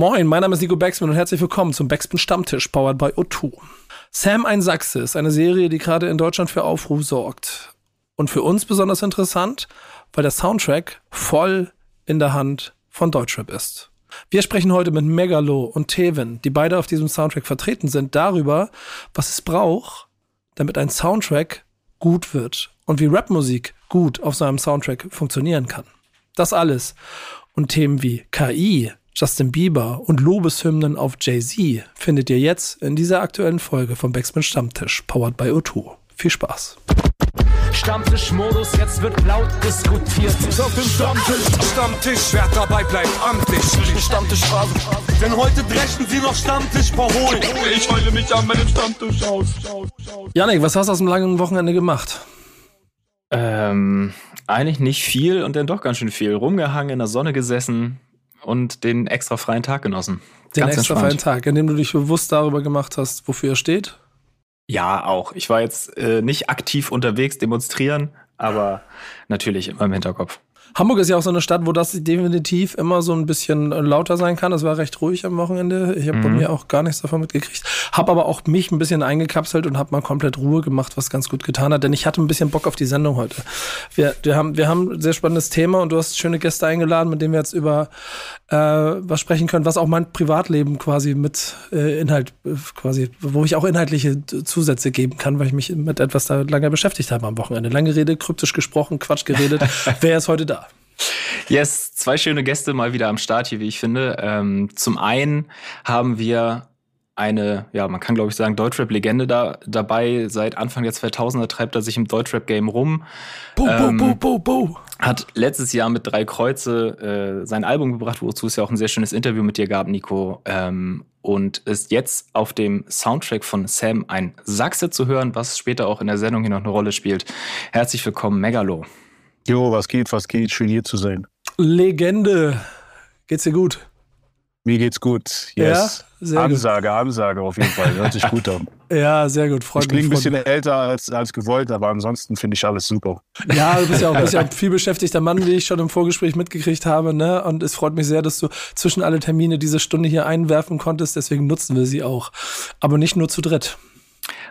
Moin, mein Name ist Nico Baxman und herzlich willkommen zum Baxman Stammtisch, powered by O2. Sam ein Sachse ist eine Serie, die gerade in Deutschland für Aufruhr sorgt. Und für uns besonders interessant, weil der Soundtrack voll in der Hand von Deutschrap ist. Wir sprechen heute mit Megalo und Tevin, die beide auf diesem Soundtrack vertreten sind, darüber, was es braucht, damit ein Soundtrack gut wird und wie Rapmusik gut auf so einem Soundtrack funktionieren kann. Das alles und Themen wie KI, Justin Bieber und Lobeshymnen auf Jay-Z findet ihr jetzt in dieser aktuellen Folge vom Backspin Stammtisch, powered by O2. Viel Spaß. Stammtischmodus, jetzt wird laut diskutiert. Auf dem Stammtisch, Stammtisch, wer dabei bleibt, amtlich. Stammtischphase. Denn heute brechen sie noch Stammtisch verholen. Ich heule mich an meinem Stammtisch aus. Janik, was hast du aus dem langen Wochenende gemacht? Ähm, eigentlich nicht viel und dann doch ganz schön viel. Rumgehangen, in der Sonne gesessen und den extra freien Tag genossen. Den Ganz extra entspannt. freien Tag, in dem du dich bewusst darüber gemacht hast, wofür er steht? Ja, auch. Ich war jetzt äh, nicht aktiv unterwegs demonstrieren, aber natürlich immer im Hinterkopf. Hamburg ist ja auch so eine Stadt, wo das definitiv immer so ein bisschen lauter sein kann. Es war recht ruhig am Wochenende. Ich habe bei Mhm. mir auch gar nichts davon mitgekriegt. Habe aber auch mich ein bisschen eingekapselt und habe mal komplett Ruhe gemacht, was ganz gut getan hat. Denn ich hatte ein bisschen Bock auf die Sendung heute. Wir, wir, haben, wir haben ein sehr spannendes Thema und du hast schöne Gäste eingeladen, mit denen wir jetzt über äh, was sprechen können, was auch mein Privatleben quasi mit äh, Inhalt äh, quasi, wo ich auch inhaltliche Zusätze geben kann, weil ich mich mit etwas da lange beschäftigt habe am Wochenende. Lange Rede, kryptisch gesprochen, Quatsch geredet. Wer ist heute da? Yes, zwei schöne Gäste mal wieder am Start hier, wie ich finde. Ähm, zum einen haben wir eine, ja, man kann glaube ich sagen, Deutschrap-Legende da, dabei. Seit Anfang der 2000er treibt er sich im Deutschrap-Game rum. Bo, bo, Ähm, bo, bo, bo. Hat letztes Jahr mit drei Kreuze äh, sein Album gebracht, wozu es ja auch ein sehr schönes Interview mit dir gab, Nico. Ähm, und ist jetzt auf dem Soundtrack von Sam ein Sachse zu hören, was später auch in der Sendung hier noch eine Rolle spielt. Herzlich willkommen, Megalo. Jo, was geht, was geht? Schön hier zu sein. Legende. Geht's dir gut? Mir geht's gut. Ja, Yes. sehr gut. Ansage, Ansage auf jeden Fall. Hört sich gut an. Ja, sehr gut. Freut Ich klinge ein bisschen älter als, als gewollt, aber ansonsten finde ich alles super. Ja, du bist ja auch bist ja ein viel beschäftigter Mann, wie ich schon im Vorgespräch mitgekriegt habe. Ne? Und es freut mich sehr, dass du zwischen alle Termine diese Stunde hier einwerfen konntest. Deswegen nutzen wir sie auch. Aber nicht nur zu dritt.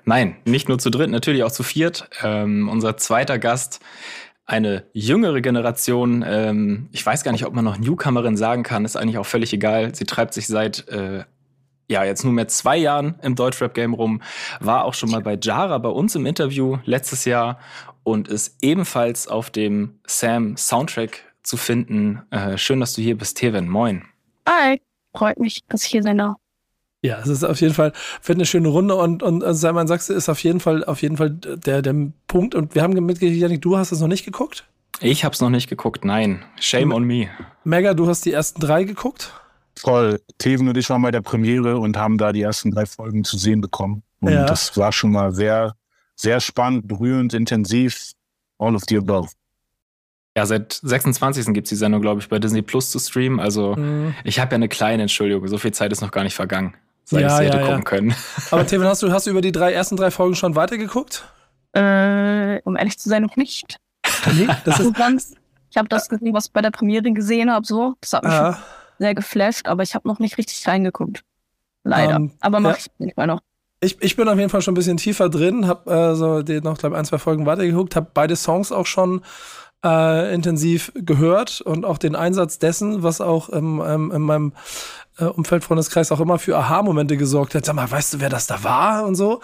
Nein, nicht nur zu dritt, natürlich auch zu viert. Ähm, unser zweiter Gast, eine jüngere Generation. Ähm, ich weiß gar nicht, ob man noch Newcomerin sagen kann, ist eigentlich auch völlig egal. Sie treibt sich seit äh, ja jetzt nunmehr zwei Jahren im Deutschrap-Game rum, war auch schon mal bei Jara bei uns im Interview letztes Jahr und ist ebenfalls auf dem Sam Soundtrack zu finden. Äh, schön, dass du hier bist, Tevin. Moin. Hi, freut mich, dass ich hier sein darf. Ja, es ist auf jeden Fall, wird eine schöne Runde und, und äh, Simon Sachse ist auf jeden Fall, auf jeden Fall der, der Punkt. Und wir haben mitgekriegt, Janik, du hast es noch nicht geguckt? Ich hab's noch nicht geguckt, nein. Shame on me. Mega, du hast die ersten drei geguckt? Voll. Teven und ich waren bei der Premiere und haben da die ersten drei Folgen zu sehen bekommen. Und Ja. das war schon mal sehr, sehr spannend, berührend, intensiv. All of the above. Ja, seit 26. gibt's die Sendung, glaube ich, bei Disney Plus zu streamen. Also Mhm. ich habe ja eine kleine Entschuldigung. So viel Zeit ist noch gar nicht vergangen, seit Ja, hätte ja, ja. gucken können. Aber Tevin, hast du, hast du über die drei, ersten drei Folgen schon weitergeguckt? Äh, um ehrlich zu sein, noch nicht. Nee, das ist, ganz. Ich habe das gesehen, was ich bei der Premiere gesehen habe, so. Das hat mich schon äh, sehr geflasht, aber ich habe noch nicht richtig reingeguckt. Leider. Ähm, aber mach ja. ich nicht mal noch. ich, ich bin auf jeden Fall schon ein bisschen tiefer drin, hab äh, so die noch glaub, ein, zwei Folgen weitergeguckt, habe beide Songs auch schon äh, intensiv gehört und auch den Einsatz dessen, was auch im, ähm, in meinem äh, Umfeld, Freundeskreis auch immer für Aha-Momente gesorgt hat. Sag mal, weißt du, wer das da war und so?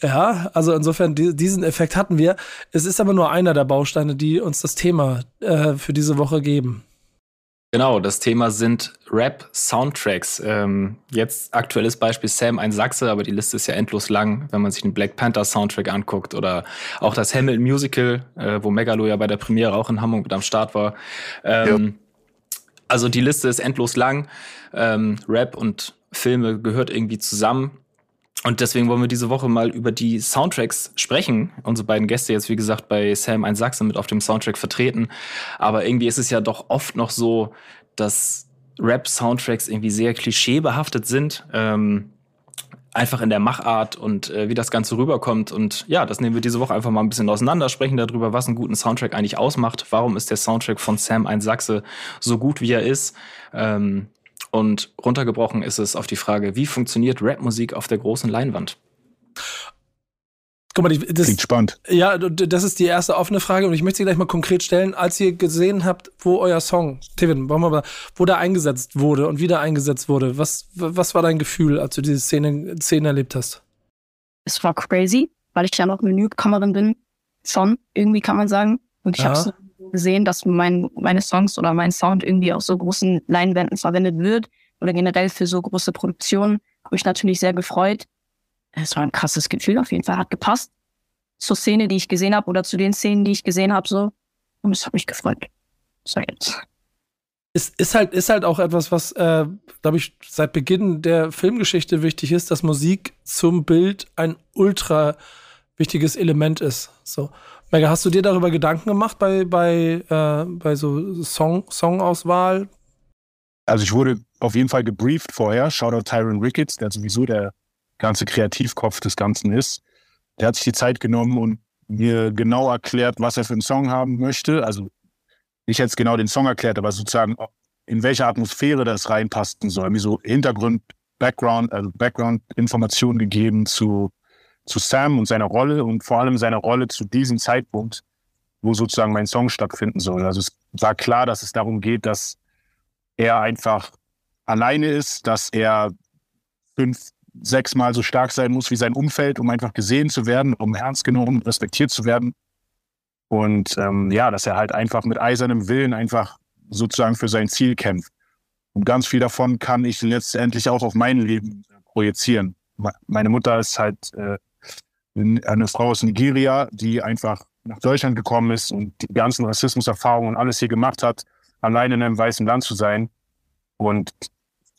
Ja, also insofern, die, diesen Effekt hatten wir. Es ist aber nur einer der Bausteine, die uns das Thema äh, für diese Woche geben. Genau, das Thema sind Rap-Soundtracks. Ähm, jetzt aktuelles Beispiel Sam ein Sachse, aber die Liste ist ja endlos lang, wenn man sich den Black Panther Soundtrack anguckt oder auch das Hamilton Musical, äh, wo Megalo ja bei der Premiere auch in Hamburg mit am Start war. Ähm, Also die Liste ist endlos lang. Ähm, Rap und Filme gehört irgendwie zusammen. Und deswegen wollen wir diese Woche mal über die Soundtracks sprechen. Unsere beiden Gäste jetzt, wie gesagt, bei Sam ein Sachse mit auf dem Soundtrack vertreten. Aber irgendwie ist es ja doch oft noch so, dass Rap-Soundtracks irgendwie sehr klischeebehaftet sind. Ähm, einfach in der Machart und äh, wie das Ganze rüberkommt. Und ja, das nehmen wir diese Woche einfach mal ein bisschen auseinander, sprechen darüber, was einen guten Soundtrack eigentlich ausmacht. Warum ist der Soundtrack von Sam ein Sachse so gut, wie er ist? Ähm, Und runtergebrochen ist es auf die Frage, wie funktioniert Rapmusik auf der großen Leinwand? Guck mal, das, Klingt spannend. Ja, das ist die erste offene Frage und ich möchte sie gleich mal konkret stellen. Als ihr gesehen habt, wo euer Song, Tevin, wir mal, wo der eingesetzt wurde und wieder eingesetzt wurde, was, was war dein Gefühl, als du diese Szene, Szene erlebt hast? Es war crazy, weil ich ja noch Menükammerin bin. Schon, irgendwie kann man sagen. Und ich habe so gesehen, dass mein, meine Songs oder mein Sound irgendwie auf so großen Leinwänden verwendet wird oder generell für so große Produktionen. Habe ich natürlich sehr gefreut es war ein krasses Gefühl, auf jeden Fall hat gepasst zur Szene, die ich gesehen habe oder zu den Szenen, die ich gesehen habe, so. Und es hat mich gefreut. So jetzt. Ist, ist halt, ist halt auch etwas, was, äh, glaube ich, seit Beginn der Filmgeschichte wichtig ist, dass Musik zum Bild ein ultra wichtiges Element ist. So. Mega, hast du dir darüber Gedanken gemacht bei, bei, äh, bei so Song, Songauswahl? Also ich wurde auf jeden Fall gebrieft vorher. Shoutout Tyron Ricketts, der sowieso der ganze Kreativkopf des Ganzen ist. Der hat sich die Zeit genommen und mir genau erklärt, was er für einen Song haben möchte. Also nicht jetzt genau den Song erklärt, aber sozusagen in welche Atmosphäre das reinpassen soll. Mir so Hintergrund, Background, also Background-Informationen gegeben zu, zu Sam und seiner Rolle und vor allem seiner Rolle zu diesem Zeitpunkt, wo sozusagen mein Song stattfinden soll. Also es war klar, dass es darum geht, dass er einfach alleine ist, dass er fünf sechsmal so stark sein muss wie sein Umfeld, um einfach gesehen zu werden, um ernst genommen, respektiert zu werden. Und ähm, ja, dass er halt einfach mit eisernem Willen einfach sozusagen für sein Ziel kämpft. Und ganz viel davon kann ich letztendlich auch auf mein Leben projizieren. Meine Mutter ist halt äh, eine Frau aus Nigeria, die einfach nach Deutschland gekommen ist und die ganzen Rassismuserfahrungen und alles hier gemacht hat, allein in einem weißen Land zu sein. Und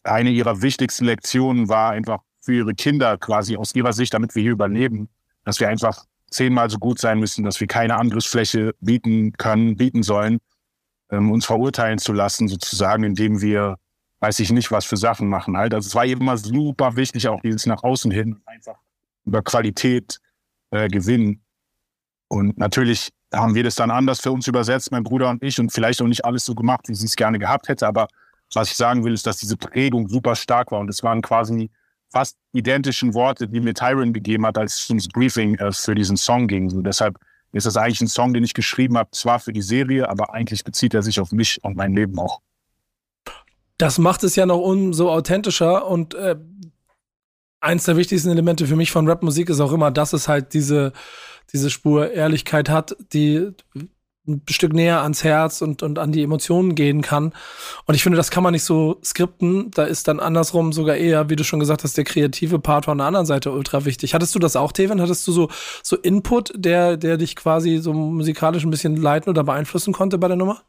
eine ihrer wichtigsten Lektionen war einfach für ihre Kinder quasi aus ihrer Sicht, damit wir hier überleben, dass wir einfach zehnmal so gut sein müssen, dass wir keine Angriffsfläche bieten können, bieten sollen, ähm, uns verurteilen zu lassen, sozusagen, indem wir, weiß ich nicht, was für Sachen machen halt. Also es war eben immer super wichtig, auch dieses nach außen hin einfach über Qualität äh, gewinnen. Und natürlich haben wir das dann anders für uns übersetzt, mein Bruder und ich, und vielleicht auch nicht alles so gemacht, wie sie es gerne gehabt hätte. Aber was ich sagen will, ist, dass diese Prägung super stark war. Und es waren quasi fast identischen Worte, die mir Tyron gegeben hat, als es ums Briefing äh, für diesen Song ging. So, deshalb ist das eigentlich ein Song, den ich geschrieben habe, zwar für die Serie, aber eigentlich bezieht er sich auf mich und mein Leben auch. Das macht es ja noch umso authentischer und äh, eins der wichtigsten Elemente für mich von Rapmusik ist auch immer, dass es halt diese, diese Spur Ehrlichkeit hat, die ein Stück näher ans Herz und, und an die Emotionen gehen kann. Und ich finde, das kann man nicht so skripten. Da ist dann andersrum sogar eher, wie du schon gesagt hast, der kreative Part von der anderen Seite ultra wichtig. Hattest du das auch, Teven? Hattest du so, so Input, der, der dich quasi so musikalisch ein bisschen leiten oder beeinflussen konnte bei der Nummer?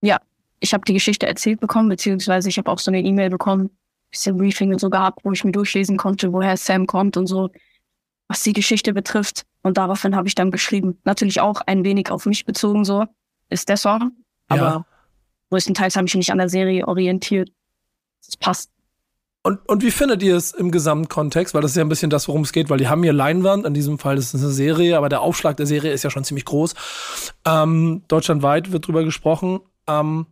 Ja, ich habe die Geschichte erzählt bekommen, beziehungsweise ich habe auch so eine E-Mail bekommen, bisschen Briefing und so gehabt, wo ich mir durchlesen konnte, woher Sam kommt und so, was die Geschichte betrifft. Und daraufhin habe ich dann geschrieben. Natürlich auch ein wenig auf mich bezogen, so ist der Song. Aber ja. größtenteils habe ich mich an der Serie orientiert. Es passt. Und, und wie findet ihr es im Gesamtkontext? Weil das ist ja ein bisschen das, worum es geht, weil die haben hier Leinwand, in diesem Fall ist es eine Serie, aber der Aufschlag der Serie ist ja schon ziemlich groß. Ähm, deutschlandweit wird drüber gesprochen. Ähm,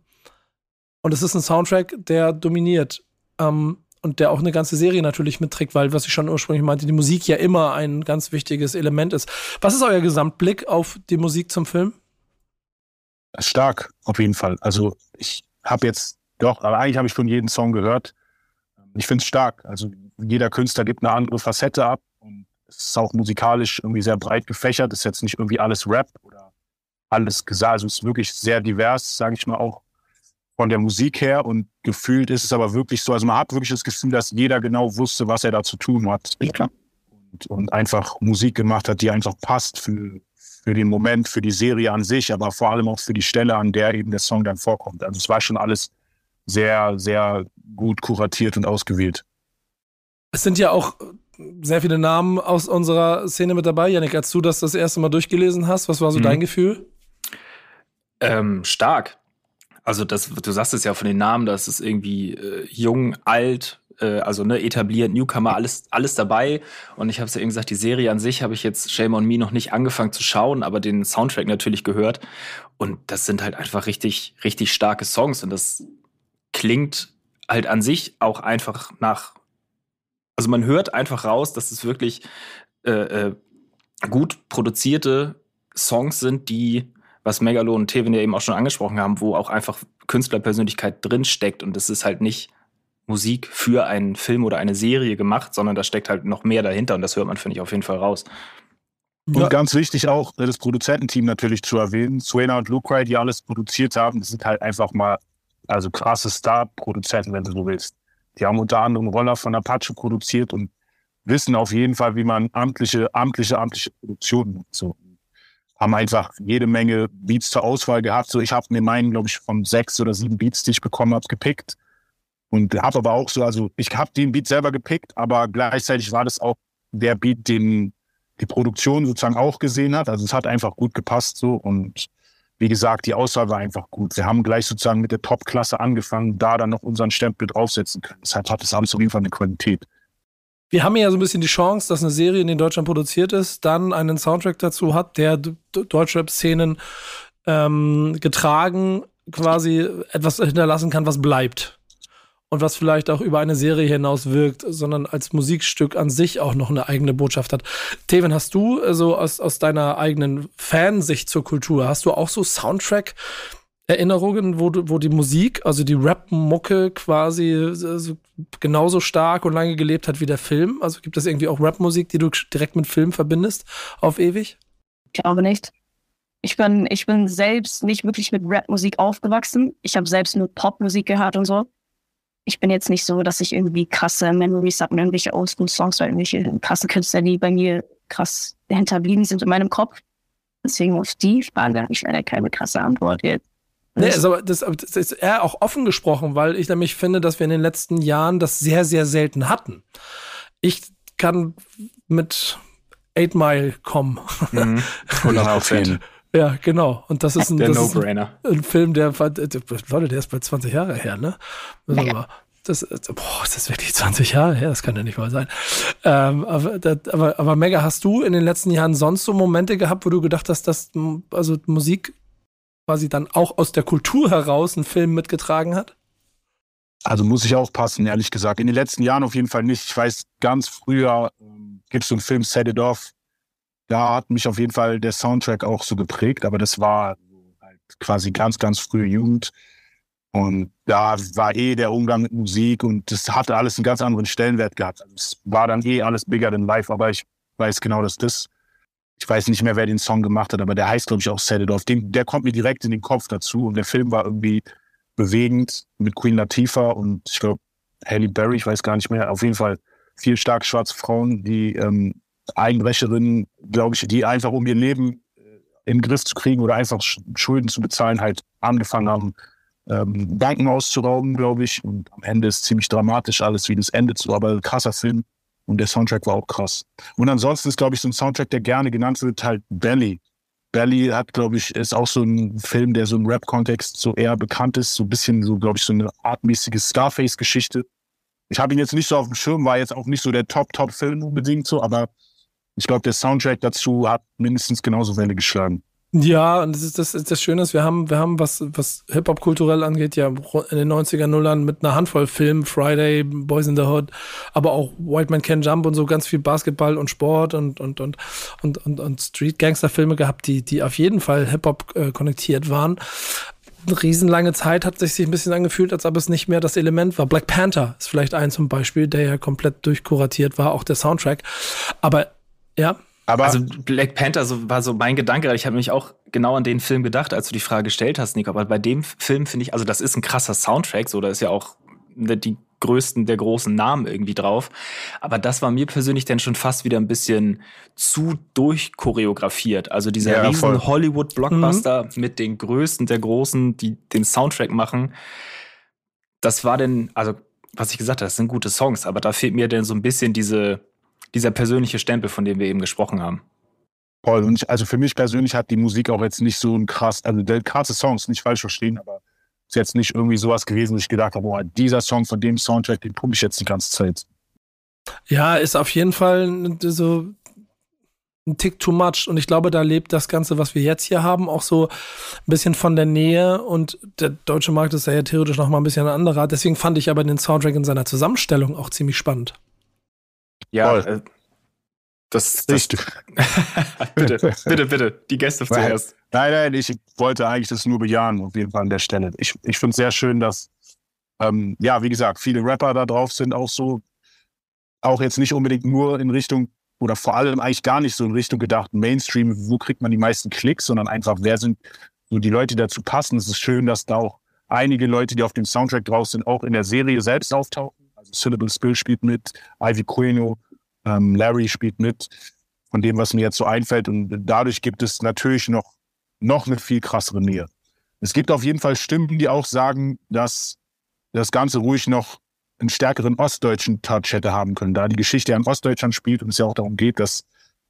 und es ist ein Soundtrack, der dominiert. Ähm, und der auch eine ganze Serie natürlich mitträgt, weil, was ich schon ursprünglich meinte, die Musik ja immer ein ganz wichtiges Element ist. Was ist euer Gesamtblick auf die Musik zum Film? Stark, auf jeden Fall. Also ich habe jetzt doch, aber eigentlich habe ich von jedem Song gehört. Ich finde es stark. Also jeder Künstler gibt eine andere Facette ab und es ist auch musikalisch irgendwie sehr breit gefächert. Es ist jetzt nicht irgendwie alles Rap oder alles gesagt. Also es ist wirklich sehr divers, sage ich mal auch von der Musik her und gefühlt ist es aber wirklich so, also man hat wirklich das Gefühl, dass jeder genau wusste, was er da zu tun hat. Und, und einfach Musik gemacht hat, die einfach passt für, für den Moment, für die Serie an sich, aber vor allem auch für die Stelle, an der eben der Song dann vorkommt. Also es war schon alles sehr, sehr gut kuratiert und ausgewählt. Es sind ja auch sehr viele Namen aus unserer Szene mit dabei. Janik, als du das das erste Mal durchgelesen hast, was war so mhm. dein Gefühl? Ähm, stark. Also das, du sagst es ja von den Namen, das ist irgendwie äh, jung, alt, äh, also ne, etabliert, Newcomer, alles, alles dabei. Und ich habe es ja eben gesagt, die Serie an sich habe ich jetzt Shame on Me noch nicht angefangen zu schauen, aber den Soundtrack natürlich gehört. Und das sind halt einfach richtig, richtig starke Songs. Und das klingt halt an sich auch einfach nach, also man hört einfach raus, dass es wirklich äh, äh, gut produzierte Songs sind, die, was Megalo und Tevin ja eben auch schon angesprochen haben, wo auch einfach Künstlerpersönlichkeit drinsteckt und es ist halt nicht Musik für einen Film oder eine Serie gemacht, sondern da steckt halt noch mehr dahinter und das hört man, finde ich, auf jeden Fall raus. Und ja. ganz wichtig auch, das Produzententeam natürlich zu erwähnen. Suena und Lucry, die alles produziert haben, das sind halt einfach mal, also krasse Star-Produzenten, wenn du so willst. Die haben unter anderem Roller von Apache produziert und wissen auf jeden Fall, wie man amtliche, amtliche, amtliche Produktionen macht. So. Haben einfach jede Menge Beats zur Auswahl gehabt. So, ich habe mir meinen, glaube ich, von sechs oder sieben Beats, die ich bekommen habe, gepickt. Und habe aber auch so, also ich habe den Beat selber gepickt, aber gleichzeitig war das auch der Beat, den die Produktion sozusagen auch gesehen hat. Also es hat einfach gut gepasst so und wie gesagt, die Auswahl war einfach gut. Wir haben gleich sozusagen mit der Top-Klasse angefangen, da dann noch unseren Stempel draufsetzen können. Deshalb hat es alles auf jeden Fall eine Qualität. Wir haben ja so ein bisschen die Chance, dass eine Serie, die in Deutschland produziert ist, dann einen Soundtrack dazu hat, der Deutschrap-Szenen ähm, getragen quasi etwas hinterlassen kann, was bleibt und was vielleicht auch über eine Serie hinaus wirkt, sondern als Musikstück an sich auch noch eine eigene Botschaft hat. Teven, hast du so also aus, aus deiner eigenen Fansicht zur Kultur, hast du auch so Soundtrack Erinnerungen, wo, wo die Musik, also die Rap-Mucke quasi so genauso stark und lange gelebt hat wie der Film? Also gibt es irgendwie auch Rap-Musik, die du direkt mit Film verbindest, auf ewig? Ich glaube nicht. Ich bin, ich bin selbst nicht wirklich mit Rap-Musik aufgewachsen. Ich habe selbst nur Popmusik gehört und so ich bin jetzt nicht so, dass ich irgendwie krasse Memories habe und irgendwelche Oldschool-Songs oder irgendwelche krasse Künstler, die bei mir krass hinterblieben sind in meinem Kopf. Deswegen auf die Frage habe ich leider keine krasse Antwort jetzt. Nee, also das, das ist eher auch offen gesprochen, weil ich nämlich finde, dass wir in den letzten Jahren das sehr, sehr selten hatten. Ich kann mit Eight Mile kommen. Mhm. Oder auf Ja, genau. Und das ist ein, der das No-Brainer. Ein, ein, Film, der, Leute, der ist bei 20 Jahre her, ne? Ja. Das, boah, ist das wirklich 20 Jahre her? Das kann ja nicht mal sein. Ähm, aber, das, aber, aber Mega, hast du in den letzten Jahren sonst so Momente gehabt, wo du gedacht hast, dass also Musik quasi dann auch aus der Kultur heraus einen Film mitgetragen hat? Also muss ich auch passen, ehrlich gesagt. In den letzten Jahren auf jeden Fall nicht. Ich weiß, ganz früher ähm, gibt es so einen Film Set It Off da hat mich auf jeden Fall der Soundtrack auch so geprägt, aber das war halt quasi ganz, ganz frühe Jugend. Und da war eh der Umgang mit Musik und das hatte alles einen ganz anderen Stellenwert gehabt. Also es war dann eh alles bigger than life, aber ich weiß genau, dass das, ich weiß nicht mehr, wer den Song gemacht hat, aber der heißt, glaube ich, auch Set It Off. Den, der kommt mir direkt in den Kopf dazu und der Film war irgendwie bewegend mit Queen Latifah und ich glaube, Halle Berry, ich weiß gar nicht mehr, auf jeden Fall vier stark schwarze Frauen, die ähm, Einbrecherinnen, glaube ich, die einfach um ihr Leben äh, in den Griff zu kriegen oder einfach Schulden zu bezahlen, halt angefangen haben, ähm, Banken auszurauben, glaube ich. Und am Ende ist ziemlich dramatisch alles, wie das endet. So, aber krasser Film. Und der Soundtrack war auch krass. Und ansonsten ist, glaube ich, so ein Soundtrack, der gerne genannt wird, halt Belly. Belly hat, glaube ich, ist auch so ein Film, der so im Rap-Kontext so eher bekannt ist. So ein bisschen so, glaube ich, so eine artmäßige Scarface-Geschichte. Ich habe ihn jetzt nicht so auf dem Schirm, war jetzt auch nicht so der Top-Top-Film unbedingt so, aber ich glaube, der Soundtrack dazu hat mindestens genauso Welle geschlagen. Ja, und das ist das, das Schöne ist, wir haben, wir haben, was, was Hip-Hop kulturell angeht, ja in den 90er Nullern mit einer Handvoll Filmen, Friday, Boys in the Hood, aber auch White Man Can Jump und so ganz viel Basketball und Sport und, und, und, und, und, und Street-Gangster-Filme gehabt, die, die auf jeden Fall Hip-Hop äh, konnektiert waren. Riesenlange Zeit hat sich ein bisschen angefühlt, als ob es nicht mehr das Element war. Black Panther ist vielleicht ein zum Beispiel, der ja komplett durchkuratiert war, auch der Soundtrack. Aber ja. Aber also Black Panther so, war so mein Gedanke. Ich habe mich auch genau an den Film gedacht, als du die Frage gestellt hast, Nico. Aber bei dem Film finde ich, also das ist ein krasser Soundtrack, so da ist ja auch die größten der großen Namen irgendwie drauf. Aber das war mir persönlich dann schon fast wieder ein bisschen zu durchchoreografiert. Also dieser ja, riesen Hollywood-Blockbuster mhm. mit den größten der Großen, die den Soundtrack machen. Das war denn, also was ich gesagt habe, das sind gute Songs, aber da fehlt mir dann so ein bisschen diese dieser persönliche Stempel, von dem wir eben gesprochen haben. Voll. Und ich, also für mich persönlich hat die Musik auch jetzt nicht so ein krass, also der krasse Songs, nicht falsch verstehen, aber ist jetzt nicht irgendwie sowas gewesen, wo ich gedacht habe, boah, dieser Song von dem Soundtrack, den pumpe ich jetzt die ganze Zeit. Ja, ist auf jeden Fall so ein Tick too much. Und ich glaube, da lebt das Ganze, was wir jetzt hier haben, auch so ein bisschen von der Nähe. Und der deutsche Markt ist ja theoretisch noch mal ein bisschen ein anderer. Deswegen fand ich aber den Soundtrack in seiner Zusammenstellung auch ziemlich spannend. Ja, äh, das, das bitte, bitte, bitte, die Gäste zuerst. Nein, nein, ich wollte eigentlich das nur bejahen, auf jeden Fall an der Stelle. Ich, ich finde es sehr schön, dass, ähm, ja, wie gesagt, viele Rapper da drauf sind, auch so, auch jetzt nicht unbedingt nur in Richtung oder vor allem eigentlich gar nicht so in Richtung gedacht, Mainstream, wo kriegt man die meisten Klicks, sondern einfach, wer sind so die Leute, die dazu passen. Es ist schön, dass da auch einige Leute, die auf dem Soundtrack drauf sind, auch in der Serie selbst auftauchen. Also Syllable Spill spielt mit, Ivy Queno, ähm, Larry spielt mit, von dem, was mir jetzt so einfällt. Und dadurch gibt es natürlich noch, noch eine viel krassere Nähe. Es gibt auf jeden Fall Stimmen, die auch sagen, dass das Ganze ruhig noch einen stärkeren ostdeutschen Touch hätte haben können, da die Geschichte ja in Ostdeutschland spielt und es ja auch darum geht, dass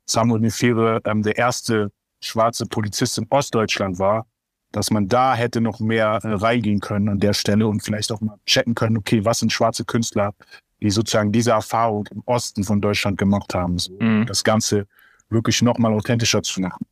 Samuel Nefere ähm, der erste schwarze Polizist in Ostdeutschland war, dass man da hätte noch mehr äh, reingehen können an der Stelle und vielleicht auch mal checken können, okay, was sind schwarze Künstler, die sozusagen diese Erfahrung im Osten von Deutschland gemacht haben, so mhm. das Ganze wirklich noch mal authentischer zu machen.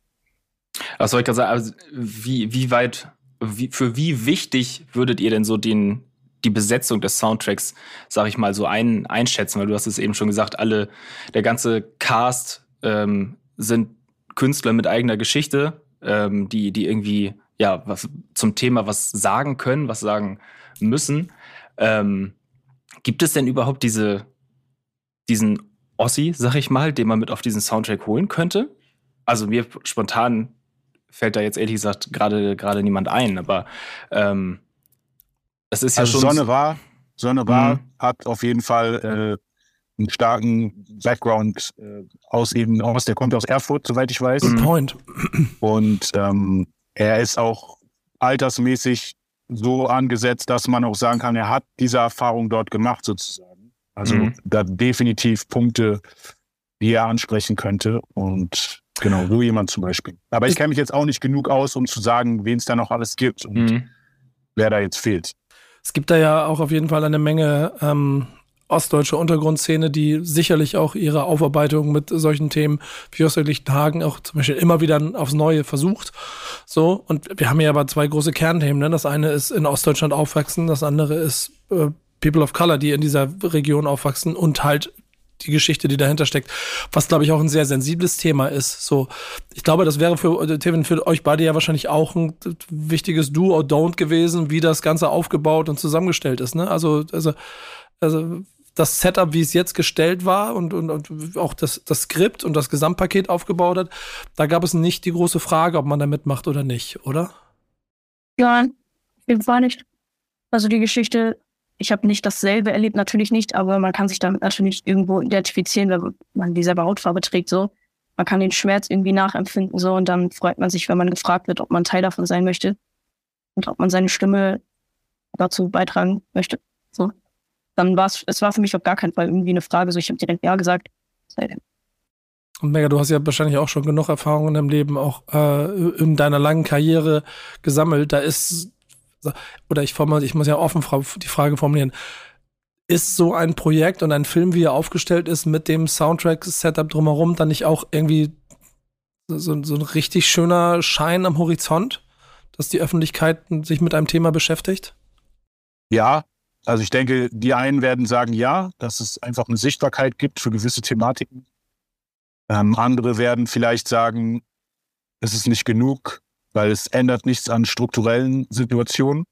Was soll ich gerade sagen, also wie, wie weit, wie, für wie wichtig würdet ihr denn so den, die Besetzung des Soundtracks, sag ich mal, so ein, einschätzen, weil du hast es eben schon gesagt, alle, der ganze Cast ähm, sind Künstler mit eigener Geschichte, ähm, die, die irgendwie ja was zum Thema was sagen können, was sagen müssen. Ähm, gibt es denn überhaupt diese, diesen Ossi, sag ich mal, den man mit auf diesen Soundtrack holen könnte? Also mir spontan fällt da jetzt ehrlich gesagt gerade gerade niemand ein, aber ähm, das ist ja also schon. Sonne war, Sonne war, mhm. hat auf jeden Fall äh, einen starken Background äh, aus eben aus, der kommt aus Erfurt, soweit ich weiß. Good point. Und ähm, er ist auch altersmäßig so angesetzt, dass man auch sagen kann, er hat diese Erfahrung dort gemacht, sozusagen. Also mhm. da definitiv Punkte, die er ansprechen könnte. Und genau, so jemand zum Beispiel. Aber ich kenne mich jetzt auch nicht genug aus, um zu sagen, wen es da noch alles gibt und mhm. wer da jetzt fehlt. Es gibt da ja auch auf jeden Fall eine Menge ähm, ostdeutsche Untergrundszene, die sicherlich auch ihre Aufarbeitung mit solchen Themen wie Österlichen Hagen auch zum Beispiel immer wieder aufs Neue versucht. So, und wir haben hier aber zwei große Kernthemen. Ne? Das eine ist in Ostdeutschland aufwachsen, das andere ist äh, People of Color, die in dieser Region aufwachsen und halt die Geschichte, die dahinter steckt, was glaube ich auch ein sehr sensibles Thema ist. So, ich glaube, das wäre für äh, Tevin, für euch beide ja wahrscheinlich auch ein wichtiges Do or Don't gewesen, wie das Ganze aufgebaut und zusammengestellt ist. Ne? Also, also, also das Setup, wie es jetzt gestellt war und, und, und auch das, das Skript und das Gesamtpaket aufgebaut hat, da gab es nicht die große Frage, ob man da mitmacht oder nicht, oder? Ja, auf jeden Fall nicht. Also die Geschichte ich habe nicht dasselbe erlebt, natürlich nicht, aber man kann sich damit natürlich irgendwo identifizieren, wenn man dieselbe Hautfarbe trägt, so. Man kann den Schmerz irgendwie nachempfinden, so, und dann freut man sich, wenn man gefragt wird, ob man Teil davon sein möchte und ob man seine Stimme dazu beitragen möchte, so. Dann war es, es war für mich auf gar keinen Fall irgendwie eine Frage, so, ich habe direkt Ja gesagt. Und Mega, du hast ja wahrscheinlich auch schon genug Erfahrungen im Leben auch äh, in deiner langen Karriere gesammelt. Da ist oder ich formuliere, ich muss ja offen die Frage formulieren. Ist so ein Projekt und ein Film, wie er aufgestellt ist, mit dem Soundtrack-Setup drumherum, dann nicht auch irgendwie so, so ein richtig schöner Schein am Horizont, dass die Öffentlichkeit sich mit einem Thema beschäftigt? Ja, also ich denke, die einen werden sagen ja, dass es einfach eine Sichtbarkeit gibt für gewisse Thematiken. Ähm, andere werden vielleicht sagen, es ist nicht genug, weil es ändert nichts an strukturellen Situationen.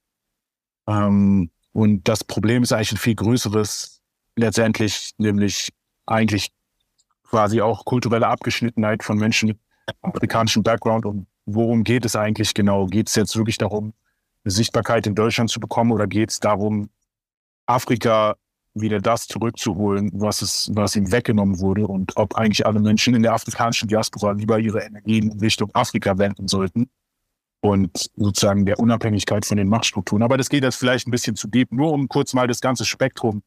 Ähm, und das Problem ist eigentlich ein viel größeres, letztendlich, nämlich eigentlich quasi auch kulturelle Abgeschnittenheit von Menschen mit afrikanischem Background. Und worum geht es eigentlich genau? Geht es jetzt wirklich darum, eine Sichtbarkeit in Deutschland zu bekommen oder geht es darum, Afrika wieder das zurückzuholen, was es, was ihm weggenommen wurde und ob eigentlich alle Menschen in der afrikanischen Diaspora lieber ihre Energien in Richtung Afrika wenden sollten und sozusagen der Unabhängigkeit von den Machtstrukturen. Aber das geht jetzt vielleicht ein bisschen zu deep, nur um kurz mal das ganze Spektrum